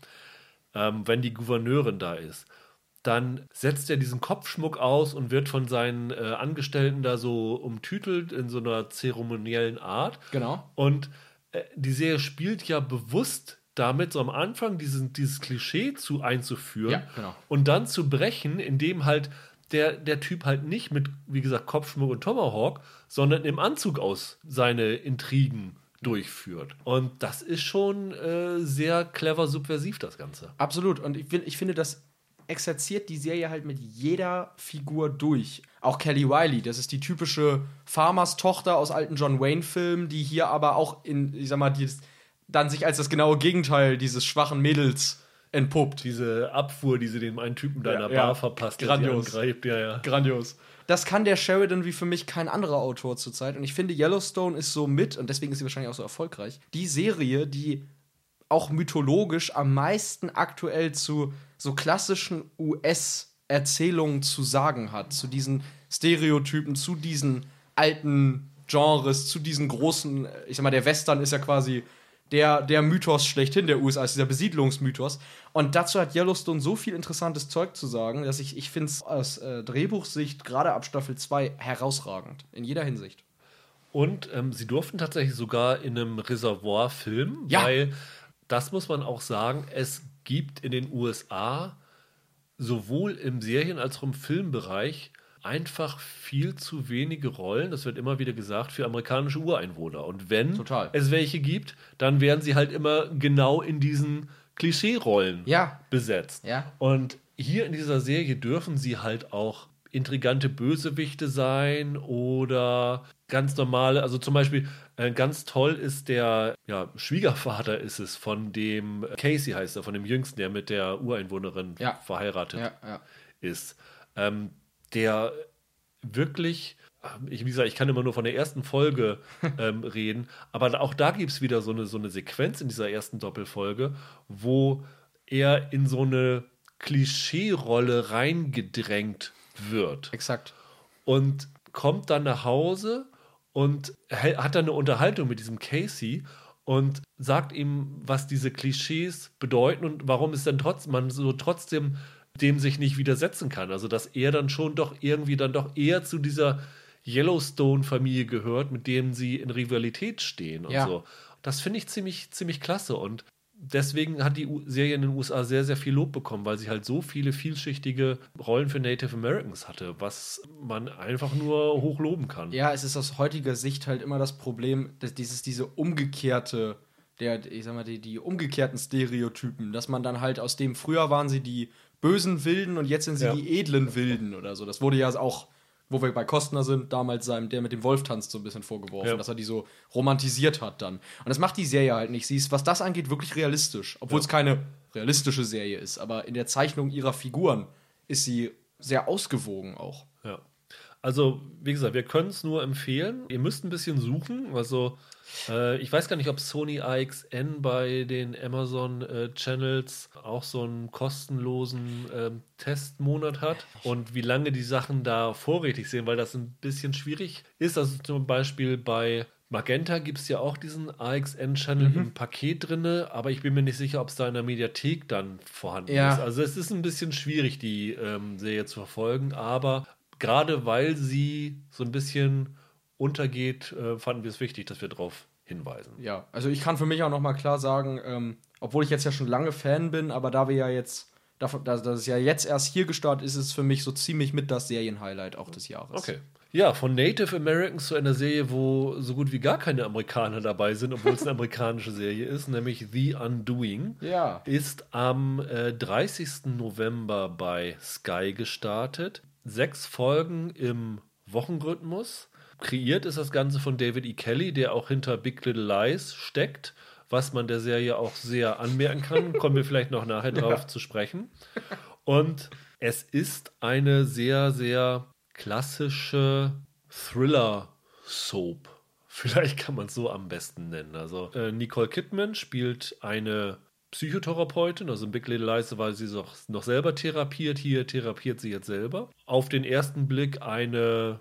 ähm, wenn die Gouverneurin da ist, dann setzt er diesen Kopfschmuck aus und wird von seinen äh, Angestellten da so umtütelt in so einer zeremoniellen Art. Genau. Und äh, die Serie spielt ja bewusst damit, so am Anfang diesen, dieses Klischee zu einzuführen Ja, genau. und dann zu brechen, indem halt der, der Typ halt nicht mit, wie gesagt, Kopfschmuck und Tomahawk, sondern im Anzug aus seine Intrigen durchführt. Und das ist schon äh, sehr clever subversiv, das Ganze. Absolut. Und ich, will, ich finde, das exerziert die Serie halt mit jeder Figur durch. Auch Kelly Wiley, das ist die typische Farmers-Tochter aus alten John Wayne-Filmen, die hier aber auch in, ich sag mal, die dann sich als das genaue Gegenteil dieses schwachen Mädels entpuppt. Diese Abfuhr, die sie dem einen Typen deiner Ja, ja. Bar verpasst, der Grandios. sie angreift, ja, ja. Grandios. Das kann der Sheridan wie für mich kein anderer Autor zurzeit. Und ich finde, Yellowstone ist so mit, und deswegen ist sie wahrscheinlich auch so erfolgreich, die Serie, die auch mythologisch am meisten aktuell zu so klassischen US-Erzählungen zu sagen hat. Zu diesen Stereotypen, zu diesen alten Genres, zu diesen großen, ich sag mal, der Western ist ja quasi der, der Mythos schlechthin der USA, ist dieser Besiedlungsmythos. Und dazu hat Yellowstone so viel interessantes Zeug zu sagen, dass ich, ich finde es aus äh, Drehbuchsicht, gerade ab Staffel 2, herausragend. In jeder Hinsicht. Und ähm, sie durften tatsächlich sogar in einem Reservoir filmen, Ja. weil das muss man auch sagen, es gibt in den USA sowohl im Serien- als auch im Filmbereich einfach viel zu wenige Rollen, das wird immer wieder gesagt, für amerikanische Ureinwohner. Und wenn Total. es welche gibt, dann werden sie halt immer genau in diesen Klischee-Rollen Ja. besetzt. Ja. Und hier in dieser Serie dürfen sie halt auch intrigante Bösewichte sein oder ganz normale, also zum Beispiel äh, ganz toll ist der ja, Schwiegervater ist es von dem Casey heißt er, von dem Jüngsten, der mit der Ureinwohnerin Ja. verheiratet Ja, ja. ist, ähm, der wirklich, ähm, ich, wie gesagt, ich kann immer nur von der ersten Folge ähm, reden, aber auch da gibt es wieder so eine, so eine Sequenz in dieser ersten Doppelfolge, wo er in so eine Klischee-Rolle reingedrängt wird Exakt. und kommt dann nach Hause und hat dann eine Unterhaltung mit diesem Casey und sagt ihm, was diese Klischees bedeuten und warum es dann trotzdem man so trotzdem dem sich nicht widersetzen kann. Also dass er dann schon doch irgendwie dann doch eher zu dieser Yellowstone-Familie gehört, mit dem sie in Rivalität stehen und Ja. so. Das finde ich ziemlich, ziemlich klasse und deswegen hat die U Serie in den USA sehr, sehr viel Lob bekommen, weil sie halt so viele vielschichtige Rollen für Native Americans hatte, was man einfach nur hochloben kann. Ja, es ist aus heutiger Sicht halt immer das Problem, dass dieses, diese umgekehrte, der, ich sag mal, die, die umgekehrten Stereotypen, dass man dann halt aus dem, früher waren sie die bösen Wilden und jetzt sind sie Ja. die edlen Wilden oder so. Das wurde ja auch, wo wir bei Kostner sind, damals seinem, der mit dem Wolf tanzt, so ein bisschen vorgeworfen, Ja. dass er die so romantisiert hat dann. Und das macht die Serie halt nicht. Sie ist, was das angeht, wirklich realistisch. Obwohl es keine realistische Serie ist. Aber in der Zeichnung ihrer Figuren ist sie sehr ausgewogen auch. Ja. Also, wie gesagt, wir können es nur empfehlen. Ihr müsst ein bisschen suchen. Also, äh, ich weiß gar nicht, ob Sony AXN bei den Amazon äh, Channels auch so einen kostenlosen ähm, Testmonat hat und wie lange die Sachen da vorrätig sind, weil das ein bisschen schwierig ist. Also zum Beispiel bei Magenta gibt es ja auch diesen AXN-Channel im Paket drinne, aber ich bin mir nicht sicher, ob es da in der Mediathek dann vorhanden Ja. ist. Also es ist ein bisschen schwierig, die ähm, Serie zu verfolgen, aber gerade weil sie so ein bisschen untergeht, äh, fanden wir es wichtig, dass wir darauf hinweisen. Ja, also ich kann für mich auch noch mal klar sagen, ähm, obwohl ich jetzt ja schon lange Fan bin, aber da wir ja jetzt, davon, dass das ja jetzt erst hier gestartet ist, ist es für mich so ziemlich mit das Serienhighlight auch des Jahres. Okay. Ja, von Native Americans zu einer Serie, wo so gut wie gar keine Amerikaner dabei sind, obwohl es eine amerikanische Serie ist, nämlich The Undoing. Ja. Ist am äh, 30. November bei Sky gestartet. Sechs Folgen im Wochenrhythmus. Kreiert ist das Ganze von David E. Kelly, der auch hinter Big Little Lies steckt, was man der Serie auch sehr anmerken kann. Kommen wir vielleicht noch nachher drauf zu sprechen. Und es ist eine sehr, sehr klassische Thriller-Soap. Vielleicht kann man es so am besten nennen. Also äh, Nicole Kidman spielt eine Psychotherapeutin, also in Big Little Lies war sie noch, noch selber therapiert, hier therapiert sie jetzt selber. Auf den ersten Blick eine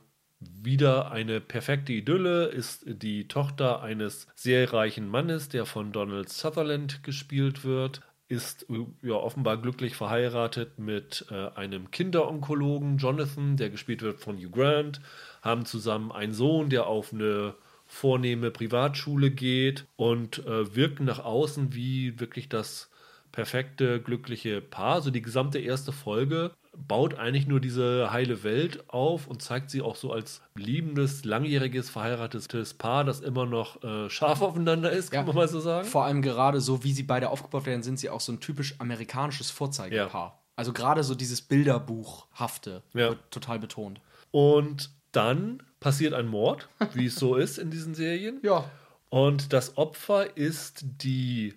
wieder eine perfekte Idylle, ist die Tochter eines sehr reichen Mannes, der von Donald Sutherland gespielt wird, ist äh, ja offenbar glücklich verheiratet mit äh, einem Kinderonkologen, Jonathan, der gespielt wird von Hugh Grant, haben zusammen einen Sohn, der auf eine vornehme Privatschule geht und äh, wirken nach außen wie wirklich das perfekte, glückliche Paar. So die gesamte erste Folge baut eigentlich nur diese heile Welt auf und zeigt sie auch so als liebendes, langjähriges, verheiratetes Paar, das immer noch äh, scharf aufeinander ist, kann Ja. man mal so sagen. Vor allem gerade so, wie sie beide aufgebaut werden, sind sie auch so ein typisch amerikanisches Vorzeigepaar. Also gerade so dieses Bilderbuchhafte Ja. wird total betont. Und dann passiert ein Mord, wie es so ist in diesen Serien. Ja. Und das Opfer ist die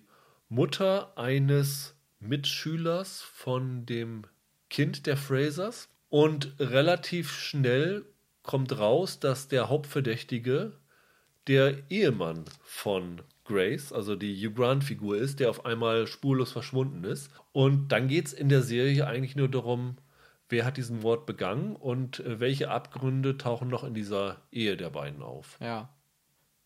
Mutter eines Mitschülers von dem Kind der Frasers. Und relativ schnell kommt raus, dass der Hauptverdächtige der Ehemann von Grace, also die Hugh Grant-Figur ist, der auf einmal spurlos verschwunden ist. Und dann geht es in der Serie eigentlich nur darum, wer hat diesen Mord begangen und äh, welche Abgründe tauchen noch in dieser Ehe der beiden auf. Ja.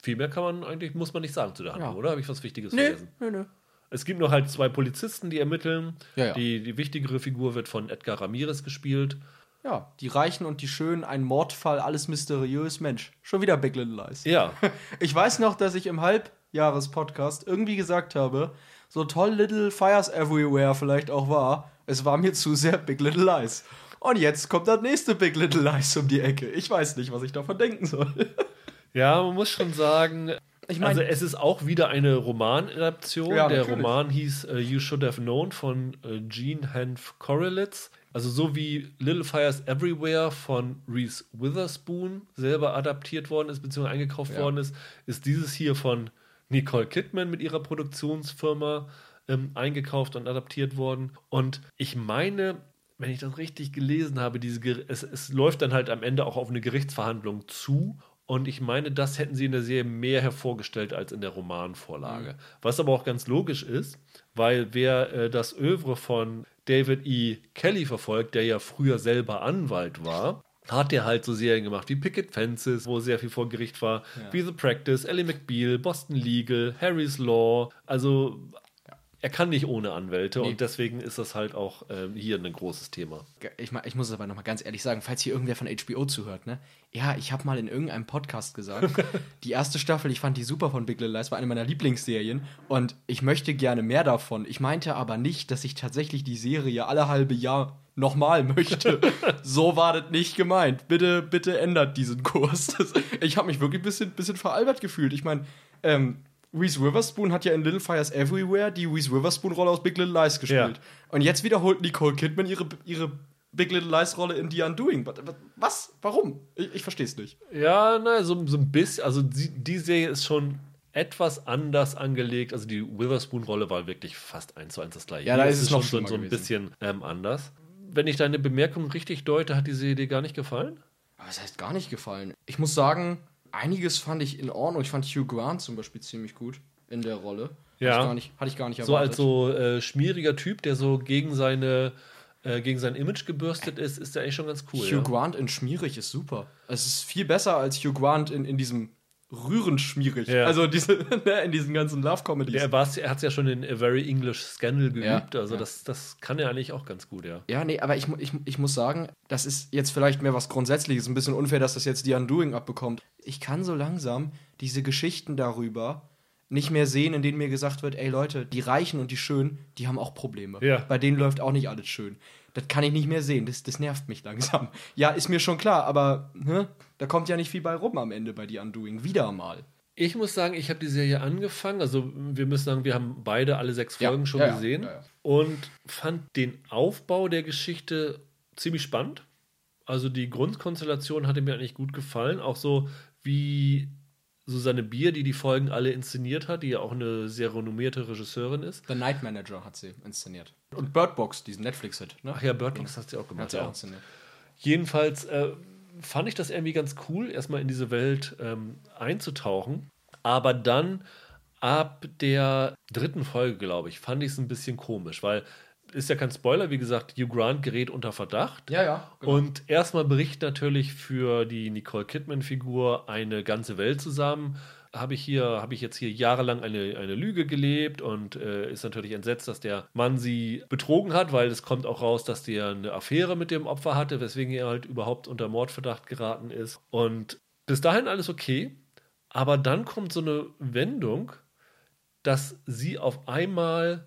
Viel mehr kann man eigentlich, muss man nicht sagen zu der Handlung, Ja. oder? Habe ich was Wichtiges Nö, vergessen? nö, nö. Es gibt noch halt zwei Polizisten, die ermitteln. Ja, ja. Die, die wichtigere Figur wird von Edgar Ramirez gespielt. Ja, die Reichen und die Schönen, ein Mordfall, alles mysteriös. Mensch, schon wieder Big Little Lies. Ja, Ich weiß noch, dass ich im Halbjahres-Podcast irgendwie gesagt habe, so toll Little Fires Everywhere vielleicht auch war, es war mir zu sehr Big Little Lies. Und jetzt kommt das nächste Big Little Lies um die Ecke. Ich weiß nicht, was ich davon denken soll. ja, man muss schon sagen, Ich mein- also es ist auch wieder eine Romanadaption. Ja, der natürlich. Roman hieß äh, You Should Have Known von äh, Gene Hanf Korelitz. Also so wie Little Fires Everywhere von Reese Witherspoon selber adaptiert worden ist, beziehungsweise eingekauft Ja. worden ist, ist dieses hier von Nicole Kidman mit ihrer Produktionsfirma ähm, eingekauft und adaptiert worden. Und ich meine, wenn ich das richtig gelesen habe, diese, es, es läuft dann halt am Ende auch auf eine Gerichtsverhandlung zu. Und ich meine, das hätten sie in der Serie mehr hervorgestellt als in der Romanvorlage. Was aber auch ganz logisch ist, weil wer äh, das Övre von David E. Kelly verfolgt, der ja früher selber Anwalt war, hat er halt so Serien gemacht wie Picket Fences, wo sehr viel vor Gericht war, wie The Practice, Ellie McBeal, Boston Legal, Harry's Law. Also er kann nicht ohne Anwälte und deswegen ist das halt auch ähm, hier ein großes Thema. Ich, ich muss es aber nochmal ganz ehrlich sagen, falls hier irgendwer von HBO zuhört, ne? Ja, ich habe mal in irgendeinem Podcast gesagt, die erste Staffel, ich fand die super von Big Little Lies, war eine meiner Lieblingsserien und ich möchte gerne mehr davon. Ich meinte aber nicht, dass ich tatsächlich die Serie alle halbe Jahr nochmal möchte. so war das nicht gemeint. Bitte, bitte ändert diesen Kurs. Das, ich habe mich wirklich ein bisschen, bisschen veralbert gefühlt. Ich meine, ähm, Reese Witherspoon hat ja in Little Fires Everywhere die Reese Witherspoon-Rolle aus Big Little Lies gespielt. Ja. Und jetzt wiederholt Nicole Kidman ihre, ihre Big Little Lies Rolle in The Undoing. Was? was? Warum? Ich, ich verstehe es nicht. Ja, na, so, so ein bisschen, also die, die Serie ist schon etwas anders angelegt. Also die Witherspoon-Rolle war wirklich fast eins zu eins das gleiche. Ja, da ist es noch schon so, ein bisschen ähm, anders. Wenn ich deine Bemerkung richtig deute, hat die Serie dir gar nicht gefallen? Aber es heißt gar nicht gefallen. Ich muss sagen, einiges fand ich in Ordnung. Ich fand Hugh Grant zum Beispiel ziemlich gut in der Rolle. Ja. Hatte ich gar nicht, hatte ich gar nicht So erwartet. als so äh, schmieriger Typ, der so gegen seine äh, gegen sein Image gebürstet ist, ist der eigentlich schon ganz cool. Hugh ja. Grant in Schmierig ist super. Es ist viel besser als Hugh Grant in, in diesem rührend schmierig. Ja. Also diese, ne, in diesen ganzen Love-Comedies. Er, er hat es ja schon in A Very English Scandal Ja, geübt, also ja. Das, das kann er eigentlich auch ganz gut, ja. Ja, nee, aber ich, ich, ich muss sagen, das ist jetzt vielleicht mehr was Grundsätzliches. Ein bisschen unfair, dass das jetzt die Undoing abbekommt. Ich kann so langsam diese Geschichten darüber nicht mehr sehen, in denen mir gesagt wird, ey Leute, die Reichen und die Schönen, die haben auch Probleme. Ja. Bei denen läuft auch nicht alles schön. Das kann ich nicht mehr sehen. Das, das nervt mich langsam. Ja, ist mir schon klar, aber ne, da kommt ja nicht viel bei rum am Ende bei die Undoing. Wieder mal. Ich muss sagen, ich habe die Serie angefangen. Also, wir müssen sagen, wir haben beide alle sechs Ja, Folgen schon ja, ja, gesehen ja, ja. und fand den Aufbau der Geschichte ziemlich spannend. Also, die Grundkonstellation hatte mir eigentlich gut gefallen. Auch so, wie Susanne Bier, die die Folgen alle inszeniert hat, die ja auch eine sehr renommierte Regisseurin ist. The Night Manager hat sie inszeniert. Und Bird Box, diesen Netflix-Hit. Ne? Ach ja, Bird Box hat sie auch hat gemacht. sie auch Ja. inszeniert. Jedenfalls äh, fand ich das irgendwie ganz cool, erstmal in diese Welt ähm, einzutauchen. Aber dann ab der dritten Folge, glaube ich, fand ich es ein bisschen komisch, weil ist ja kein Spoiler, wie gesagt, Hugh Grant gerät unter Verdacht. Ja, ja. genau. Und erstmal bricht natürlich für die Nicole Kidman-Figur eine ganze Welt zusammen. Habe ich hier, habe ich jetzt hier jahrelang eine, eine Lüge gelebt und äh, ist natürlich entsetzt, dass der Mann sie betrogen hat, weil es kommt auch raus, dass der eine Affäre mit dem Opfer hatte, weswegen er halt überhaupt unter Mordverdacht geraten ist. Und bis dahin alles okay, aber dann kommt so eine Wendung, dass sie auf einmal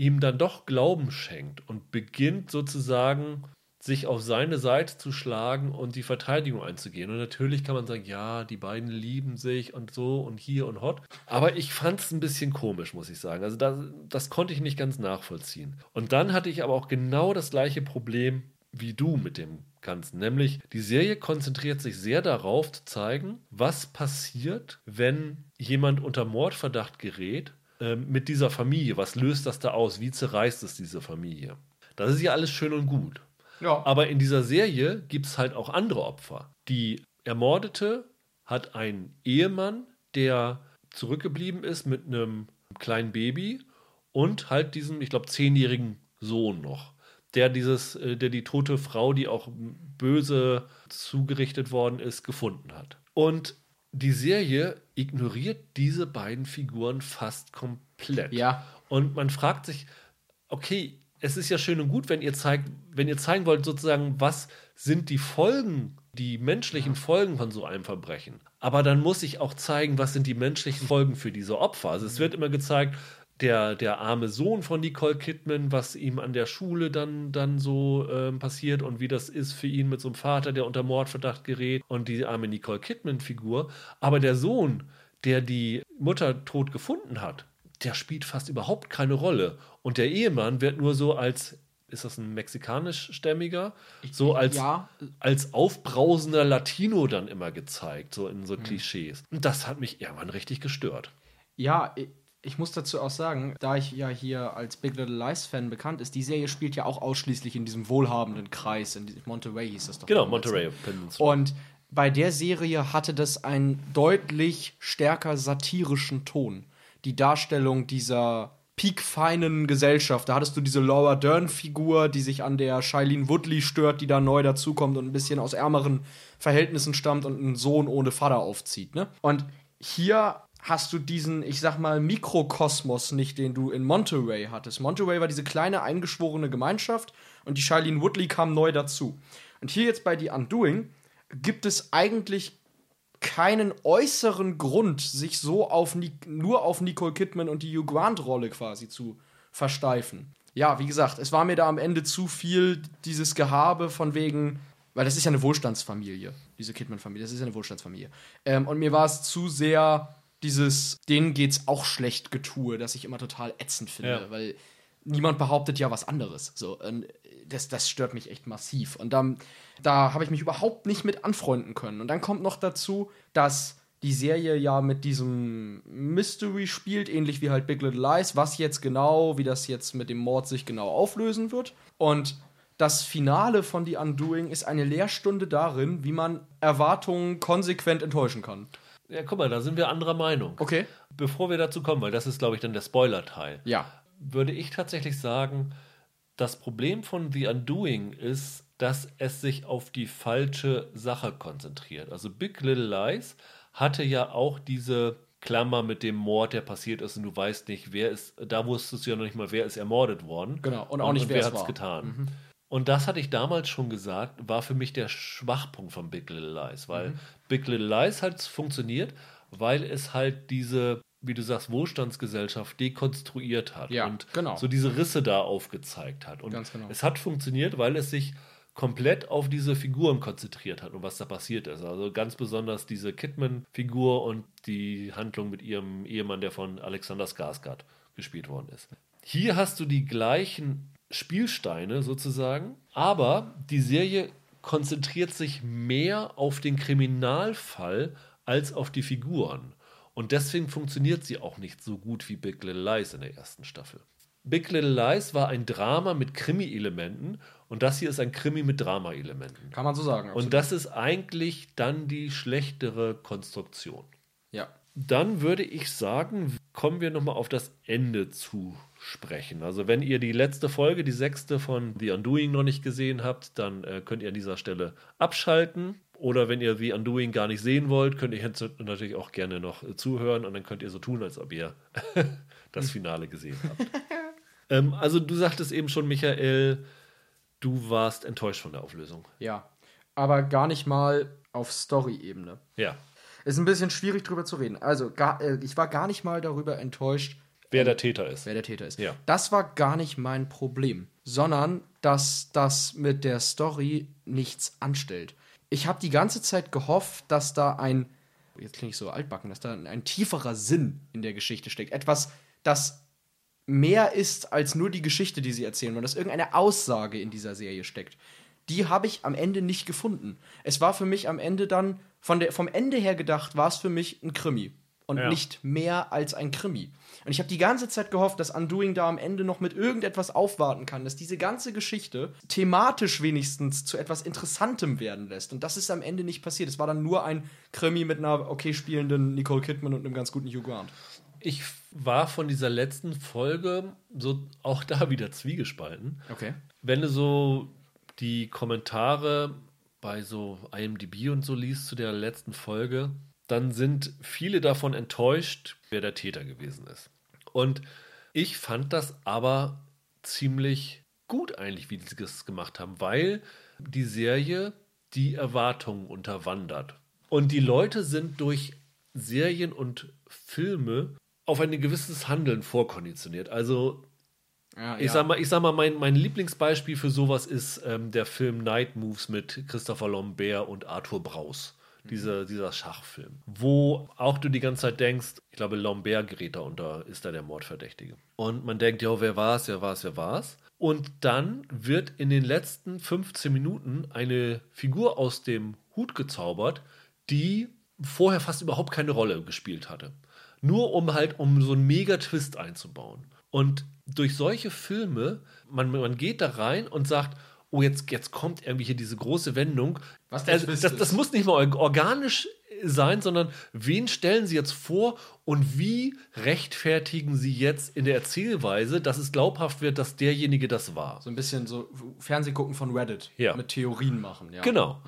ihm dann doch Glauben schenkt und beginnt sozusagen sich auf seine Seite zu schlagen und die Verteidigung einzugehen. Und natürlich kann man sagen, ja, die beiden lieben sich und so und hier und hot. Aber ich fand es ein bisschen komisch, muss ich sagen. Also das, das konnte ich nicht ganz nachvollziehen. Und dann hatte ich aber auch genau das gleiche Problem wie du mit dem Ganzen. Nämlich, die Serie konzentriert sich sehr darauf zu zeigen, was passiert, wenn jemand unter Mordverdacht gerät äh, mit dieser Familie. Was löst das da aus? Wie zerreißt es diese Familie? Das ist ja alles schön und gut. Ja. Aber in dieser Serie gibt es halt auch andere Opfer. Die Ermordete hat einen Ehemann, der zurückgeblieben ist mit einem kleinen Baby und halt diesen, ich glaube, zehnjährigen Sohn noch, der dieses, äh, der die tote Frau, die auch böse zugerichtet worden ist, gefunden hat. Und die Serie ignoriert diese beiden Figuren fast komplett. Ja. Und man fragt sich, okay, es ist ja schön und gut, wenn ihr zeigt, wenn ihr zeigen wollt, sozusagen, was sind die Folgen, die menschlichen Folgen von so einem Verbrechen. Aber dann muss ich auch zeigen, was sind die menschlichen Folgen für diese Opfer. Also es wird immer gezeigt, der, der arme Sohn von Nicole Kidman, was ihm an der Schule dann, dann so ähm, passiert und wie das ist für ihn mit so einem Vater, der unter Mordverdacht gerät und die arme Nicole Kidman-Figur. Aber der Sohn, der die Mutter tot gefunden hat, der spielt fast überhaupt keine Rolle. Und der Ehemann wird nur so als, ist das ein mexikanischstämmiger? So als, ja. als aufbrausender Latino dann immer gezeigt, so in so Klischees. Und das hat mich irgendwann richtig gestört. Ja, ich, muss dazu auch sagen, da ich ja hier als Big Little Lies Fan bekannt ist, die Serie spielt ja auch ausschließlich in diesem wohlhabenden Kreis, in Monterey hieß das doch. Genau, Monterey ne? Peninsula. Und bei der Serie hatte das einen deutlich stärker satirischen Ton. Die Darstellung dieser peakfeinen Gesellschaft. Da hattest du diese Laura Dern-Figur, die sich an der Shailene Woodley stört, die da neu dazukommt und ein bisschen aus ärmeren Verhältnissen stammt und einen Sohn ohne Vater aufzieht. Ne? Und hier hast du diesen, ich sag mal, Mikrokosmos nicht, den du in Monterey hattest. Monterey war diese kleine eingeschworene Gemeinschaft und die Shailene Woodley kam neu dazu. Und hier jetzt bei The Undoing gibt es eigentlich keinen äußeren Grund, sich so auf Ni nur auf Nicole Kidman und die Hugh Grant-Rolle quasi zu versteifen. Ja, wie gesagt, es war mir da am Ende zu viel dieses Gehabe von wegen, weil das ist ja eine Wohlstandsfamilie, diese Kidman-Familie, das ist ja eine Wohlstandsfamilie. Ähm, und mir war es zu sehr dieses, denen geht's auch schlecht Getue, das ich immer total ätzend finde, Ja. weil niemand behauptet ja was anderes. So, das, das stört mich echt massiv. Und dann, da habe ich mich überhaupt nicht mit anfreunden können. Und dann kommt noch dazu, dass die Serie ja mit diesem Mystery spielt, ähnlich wie halt Big Little Lies, was jetzt genau, wie das jetzt mit dem Mord sich genau auflösen wird. Und das Finale von The Undoing ist eine Lehrstunde darin, wie man Erwartungen konsequent enttäuschen kann. Ja, guck mal, da sind wir anderer Meinung. Okay. Bevor wir dazu kommen, weil das ist, glaube ich, dann der Spoiler-Teil, Ja. würde ich tatsächlich sagen, das Problem von The Undoing ist, dass es sich auf die falsche Sache konzentriert. Also Big Little Lies hatte ja auch diese Klammer mit dem Mord, der passiert ist und du weißt nicht, wer ist, da wusstest du ja noch nicht mal, wer ist ermordet worden. Genau, und auch nicht, wer es hat's war. Mhm. Und das hatte ich damals schon gesagt, war für mich der Schwachpunkt von Big Little Lies, weil Mhm. Big Little Lies halt funktioniert, weil es halt diese, wie du sagst, Wohlstandsgesellschaft dekonstruiert hat Ja, und genau. so diese Risse da aufgezeigt hat. Und genau. es hat funktioniert, weil es sich komplett auf diese Figuren konzentriert hat und was da passiert ist. Also ganz besonders diese Kidman-Figur und die Handlung mit ihrem Ehemann, der von Alexander Skarsgård gespielt worden ist. Hier hast du die gleichen Spielsteine sozusagen, aber die Serie konzentriert sich mehr auf den Kriminalfall als auf die Figuren. Und deswegen funktioniert sie auch nicht so gut wie Big Little Lies in der ersten Staffel. Big Little Lies war ein Drama mit Krimi-Elementen und das hier ist ein Krimi mit Drama-Elementen. Kann man so sagen. Und das ist eigentlich dann die schlechtere Konstruktion. Dann würde ich sagen, kommen wir nochmal auf das Ende zu sprechen. Also wenn ihr die letzte Folge, die sechste von The Undoing noch nicht gesehen habt, dann äh, könnt ihr an dieser Stelle abschalten. Oder wenn ihr The Undoing gar nicht sehen wollt, könnt ihr jetzt natürlich auch gerne noch äh, zuhören und dann könnt ihr so tun, als ob ihr das Finale gesehen habt. ähm, also du sagtest eben schon, Michael, du warst enttäuscht von der Auflösung. Ja. Aber gar nicht mal auf Story-Ebene. Ja. Ist ein bisschen schwierig drüber zu reden. Also, gar, äh, ich war gar nicht mal darüber enttäuscht, Wer der Täter ist. wer der Täter ist. Ja. Das war gar nicht mein Problem, sondern dass das mit der Story nichts anstellt. Ich habe die ganze Zeit gehofft, dass da ein, jetzt klinge ich so altbacken, dass da ein tieferer Sinn in der Geschichte steckt. Etwas, das mehr ist als nur die Geschichte, die sie erzählen, weil dass irgendeine Aussage in dieser Serie steckt. Die habe ich am Ende nicht gefunden. Es war für mich am Ende dann, von der, vom Ende her gedacht, war es für mich ein Krimi. Und Ja. nicht mehr als ein Krimi. Und ich habe die ganze Zeit gehofft, dass Undoing da am Ende noch mit irgendetwas aufwarten kann, dass diese ganze Geschichte thematisch wenigstens zu etwas Interessantem werden lässt. Und das ist am Ende nicht passiert. Es war dann nur ein Krimi mit einer okay spielenden Nicole Kidman und einem ganz guten Hugh Grant. Ich war von dieser letzten Folge so auch da wieder zwiegespalten. Okay. Wenn du so die Kommentare bei so IMDb und so liest zu der letzten Folge, dann sind viele davon enttäuscht, wer der Täter gewesen ist. Und ich fand das aber ziemlich gut eigentlich, wie sie das gemacht haben, weil die Serie die Erwartungen unterwandert. Und die Leute sind durch Serien und Filme auf ein gewisses Handeln vorkonditioniert. Also Ja, ich sag mal, ich sag mal mein, mein Lieblingsbeispiel für sowas ist ähm, der Film Night Moves mit Christopher Lambert und Arthur Braus. Dieser, dieser Schachfilm. Wo auch du die ganze Zeit denkst, ich glaube, Lambert gerät da unter, ist da der Mordverdächtige. Und man denkt, ja, wer war es, wer war es, wer war es? Und dann wird in den letzten 15 Minuten eine Figur aus dem Hut gezaubert, die vorher fast überhaupt keine Rolle gespielt hatte. Nur um halt, um so einen Mega-Twist einzubauen. Und durch solche Filme, man, man geht da rein und sagt, oh, jetzt, jetzt kommt irgendwie hier diese große Wendung. Was der also, das, ist. das muss nicht mal org- organisch sein, sondern wen stellen sie jetzt vor und wie rechtfertigen sie jetzt in der Erzählweise, dass es glaubhaft wird, dass derjenige das war. So ein bisschen so Fernsehgucken von Reddit. Ja. Mit Theorien machen, ja. Genau.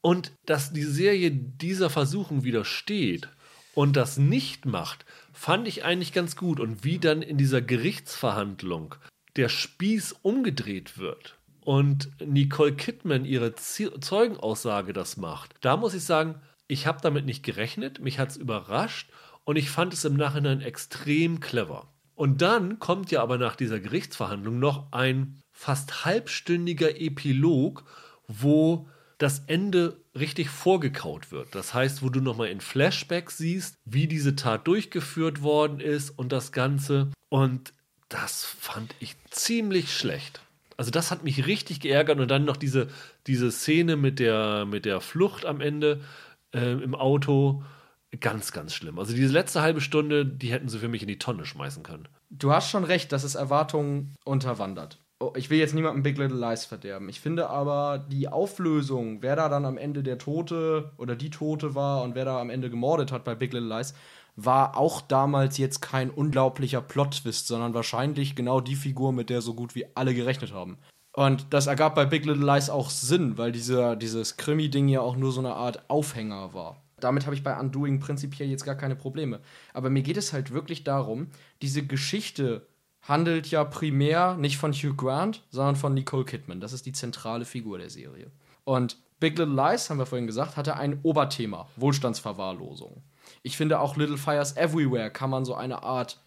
Und dass die Serie dieser Versuchung widersteht und das nicht macht, fand ich eigentlich ganz gut. Und wie dann in dieser Gerichtsverhandlung der Spieß umgedreht wird und Nicole Kidman ihre Zeugenaussage das macht, da muss ich sagen, ich habe damit nicht gerechnet, mich hat es überrascht und ich fand es im Nachhinein extrem clever. Und dann kommt ja aber nach dieser Gerichtsverhandlung noch ein fast halbstündiger Epilog, wo das Ende richtig vorgekaut wird. Das heißt, wo du nochmal in Flashbacks siehst, wie diese Tat durchgeführt worden ist und das Ganze. Und das fand ich ziemlich schlecht. Also das hat mich richtig geärgert und dann noch diese, diese Szene mit der, mit der Flucht am Ende äh, im Auto. Ganz, ganz schlimm. Also diese letzte halbe Stunde, die hätten sie für mich in die Tonne schmeißen können. Du hast schon recht, dass es Erwartungen unterwandert. Oh, ich will jetzt niemandem Big Little Lies verderben. Ich finde aber die Auflösung, wer da dann am Ende der Tote oder die Tote war und wer da am Ende gemordet hat bei Big Little Lies, war auch damals jetzt kein unglaublicher Plot-Twist, sondern wahrscheinlich genau die Figur, mit der so gut wie alle gerechnet haben. Und das ergab bei Big Little Lies auch Sinn, weil dieser, dieses Krimi-Ding ja auch nur so eine Art Aufhänger war. Damit habe ich bei Undoing prinzipiell jetzt gar keine Probleme. Aber mir geht es halt wirklich darum, diese Geschichte handelt ja primär nicht von Hugh Grant, sondern von Nicole Kidman. Das ist die zentrale Figur der Serie. Und Big Little Lies, haben wir vorhin gesagt, hatte ein Oberthema, Wohlstandsverwahrlosung. Ich finde auch Little Fires Everywhere kann man so eine Art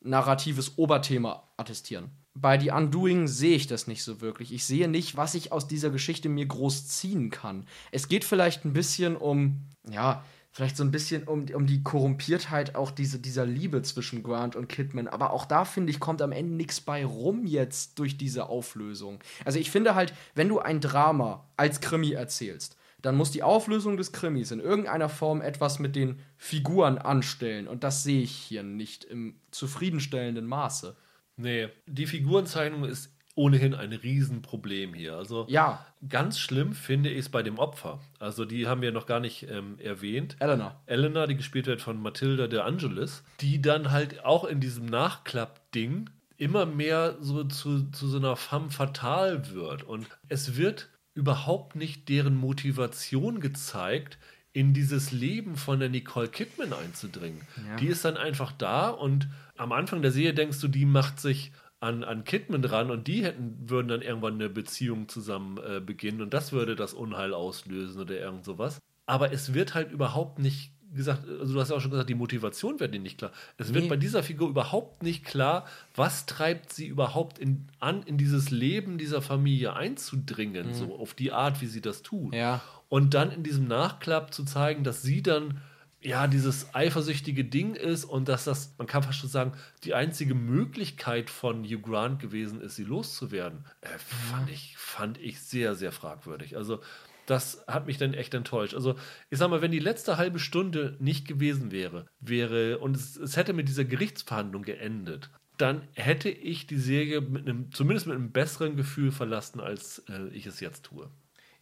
narratives Oberthema attestieren. Bei The Undoing sehe ich das nicht so wirklich. Ich sehe nicht, was ich aus dieser Geschichte mir groß ziehen kann. Es geht vielleicht ein bisschen um, ja, vielleicht so ein bisschen um, um die Korrumpiertheit auch diese, dieser Liebe zwischen Grant und Kidman. Aber auch da, finde ich, kommt am Ende nichts bei rum jetzt durch diese Auflösung. Also ich finde halt, wenn du ein Drama als Krimi erzählst, dann muss die Auflösung des Krimis in irgendeiner Form etwas mit den Figuren anstellen. Und das sehe ich hier nicht im zufriedenstellenden Maße. Nee, die Figurenzeichnung ist ohnehin ein Riesenproblem hier. Also Ja, ganz schlimm finde ich es bei dem Opfer. Also die haben wir noch gar nicht ähm, erwähnt. Eleanor. Elena, die gespielt wird von Matilda de Angelis, die dann halt auch in diesem Nachklapp-Ding immer mehr so zu, zu so einer femme fatale wird. Und es wird überhaupt nicht deren Motivation gezeigt, in dieses Leben von der Nicole Kidman einzudringen. Ja. Die ist dann einfach da und am Anfang der Serie denkst du, die macht sich an, an Kidman dran und die hätten, würden dann irgendwann eine Beziehung zusammen äh, beginnen und das würde das Unheil auslösen oder irgend sowas. Aber es wird halt überhaupt nicht gesagt, also du hast ja auch schon gesagt, die Motivation wird dir nicht klar. Es wird Nee. bei dieser Figur überhaupt nicht klar, was treibt sie überhaupt in, an, in dieses Leben dieser Familie einzudringen, so auf die Art, wie sie das tut. Mhm. Ja. Und dann in diesem Nachklapp zu zeigen, dass sie dann ja dieses eifersüchtige Ding ist und dass das, man kann fast schon sagen, die einzige Möglichkeit von Hugh Grant gewesen ist, sie loszuwerden, äh, fand, ich, fand ich sehr, sehr fragwürdig. Also das hat mich dann echt enttäuscht. Also ich sag mal, wenn die letzte halbe Stunde nicht gewesen wäre, wäre und es, es hätte mit dieser Gerichtsverhandlung geendet, dann hätte ich die Serie mit einem, zumindest mit einem besseren Gefühl verlassen, als äh, ich es jetzt tue.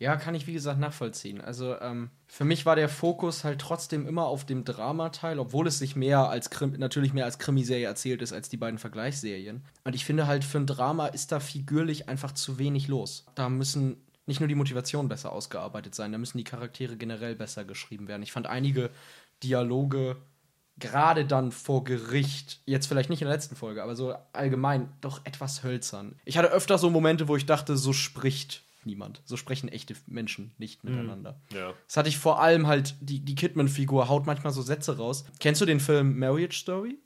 Ja, kann ich wie gesagt nachvollziehen. Also ähm, für mich war der Fokus halt trotzdem immer auf dem Dramateil, obwohl es sich mehr als Krim natürlich mehr als Krimiserie erzählt ist als die beiden Vergleichsserien. Und ich finde halt für ein Drama ist da figürlich einfach zu wenig los. Da müssen nicht nur die Motivationen besser ausgearbeitet sein, da müssen die Charaktere generell besser geschrieben werden. Ich fand einige Dialoge gerade dann vor Gericht, jetzt vielleicht nicht in der letzten Folge, aber so allgemein doch etwas hölzern. Ich hatte öfter so Momente, wo ich dachte, so spricht niemand. So sprechen echte Menschen nicht miteinander. Ja. Das hatte ich vor allem halt, die, die Kidman-Figur haut manchmal so Sätze raus. Kennst du den Film Marriage Story?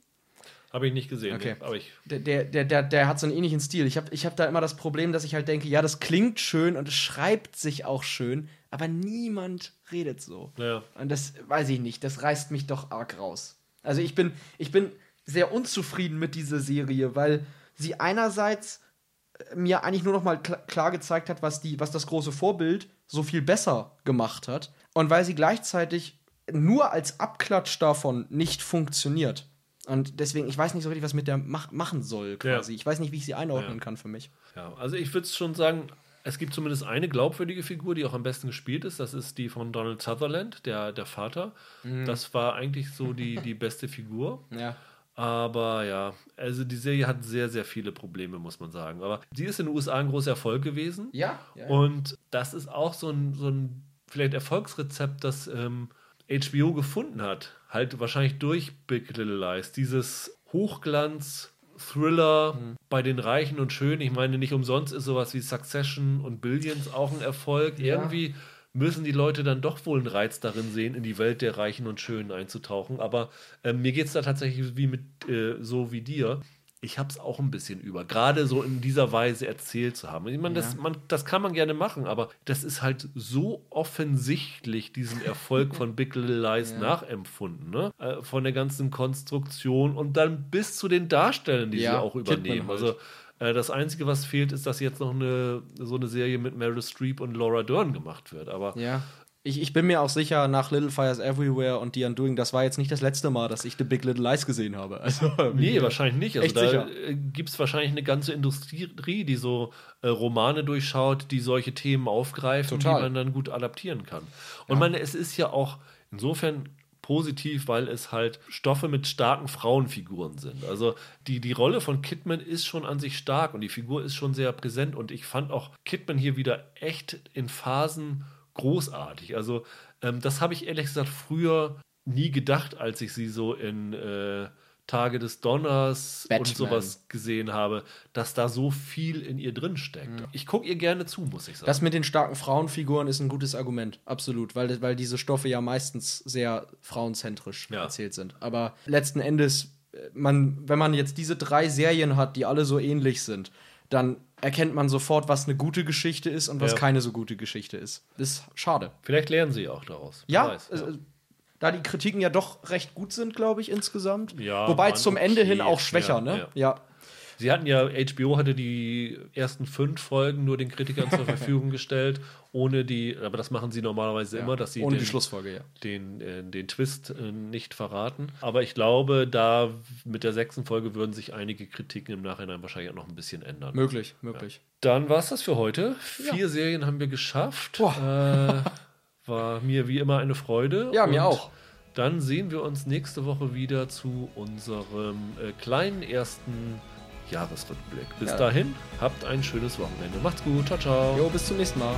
Habe ich nicht gesehen, Okay. nee, aber ich Der, der, der, der, der hat so einen ähnlichen Stil. Ich habe ich hab da immer das Problem, dass ich halt denke, ja, das klingt schön und es schreibt sich auch schön, aber niemand redet so. Ja. Und das weiß ich nicht, das reißt mich doch arg raus. Also ich bin, ich bin sehr unzufrieden mit dieser Serie, weil sie einerseits mir eigentlich nur noch mal kl klar gezeigt hat, was, die, was das große Vorbild so viel besser gemacht hat. Und weil sie gleichzeitig nur als Abklatsch davon nicht funktioniert. Und deswegen, ich weiß nicht so richtig, was mit der mach machen soll, quasi. Ja. Ich weiß nicht, wie ich sie einordnen Ja. kann für mich. Ja, also ich würde schon sagen, es gibt zumindest eine glaubwürdige Figur, die auch am besten gespielt ist. Das ist die von Donald Sutherland, der, der Vater. Das war eigentlich so die, die beste Figur. Ja. Aber ja, also die Serie hat sehr, sehr viele Probleme, muss man sagen. Aber sie ist in den USA ein großer Erfolg gewesen. Ja, ja, ja. Und das ist auch so ein, so ein vielleicht Erfolgsrezept, das ähm, HBO gefunden hat. Halt wahrscheinlich durch Big Little Lies. Dieses Hochglanz. Thriller Mhm. bei den Reichen und Schönen. Ich meine, nicht umsonst ist sowas wie Succession und Billions auch ein Erfolg. Ja. Irgendwie müssen die Leute dann doch wohl einen Reiz darin sehen, in die Welt der Reichen und Schönen einzutauchen. Aber ähm, mir geht es da tatsächlich wie mit äh, so wie dir. Ich habe es auch ein bisschen über, gerade so in dieser Weise erzählt zu haben. Ich meine, das, Ja. man, das kann man gerne machen, aber das ist halt so offensichtlich diesem Erfolg von Big Little Lies nachempfunden, ne? Äh, von der ganzen Konstruktion und dann bis zu den Darstellern, die Ja, sie auch übernehmen. halt. Also äh, das Einzige, was fehlt, ist, dass jetzt noch eine so eine Serie mit Meryl Streep und Laura Dern gemacht wird. Aber Ja. Ich, ich bin mir auch sicher, nach Little Fires Everywhere und The Undoing, das war jetzt nicht das letzte Mal, dass ich The Big Little Lies gesehen habe. Also, Nee, wahrscheinlich nicht. Also Echt da sicher. gibt es wahrscheinlich eine ganze Industrie, die so äh, Romane durchschaut, die solche Themen aufgreifen, Total. die man dann gut adaptieren kann. Und meine, es ist ja auch insofern positiv, weil es halt Stoffe mit starken Frauenfiguren sind. Also die, die Rolle von Kidman ist schon an sich stark und die Figur ist schon sehr präsent und ich fand auch Kidman hier wieder echt in Phasen großartig. Also ähm, das habe ich ehrlich gesagt früher nie gedacht, als ich sie so in äh, Tage des Donners Batman. und sowas gesehen habe, dass da so viel in ihr drin steckt. Ich gucke ihr gerne zu, muss ich sagen. Das mit den starken Frauenfiguren ist ein gutes Argument, absolut, weil, weil diese Stoffe ja meistens sehr frauenzentrisch Ja. erzählt sind. Aber letzten Endes, äh, man, wenn man jetzt diese drei Serien hat, die alle so ähnlich sind, dann erkennt man sofort, was eine gute Geschichte ist und was Ja. keine so gute Geschichte ist. Das ist schade. Vielleicht lernen sie auch daraus. Ja, weiß, äh, da die Kritiken ja doch recht gut sind, glaube ich, insgesamt. Ja, Wobei zum Ende okay. hin auch schwächer, Ja, ne? ja. ja. Sie hatten ja, HBO hatte die ersten fünf Folgen nur den Kritikern zur Verfügung gestellt, ohne die, aber das machen sie normalerweise immer, dass sie Ohne den, die Schlussfolge, ja. den, äh, den Twist äh, nicht verraten. Aber ich glaube, da mit der sechsten Folge würden sich einige Kritiken im Nachhinein wahrscheinlich auch noch ein bisschen ändern. Möglich, möglich. Dann war es das für heute. Vier Serien haben wir geschafft. Boah. Äh, war mir wie immer eine Freude. Ja, mir auch. Dann sehen wir uns nächste Woche wieder zu unserem äh, kleinen ersten Jahresrückblick. Bis Ja. dahin, habt ein schönes Wochenende. Macht's gut. Ciao, ciao. Jo, bis zum nächsten Mal.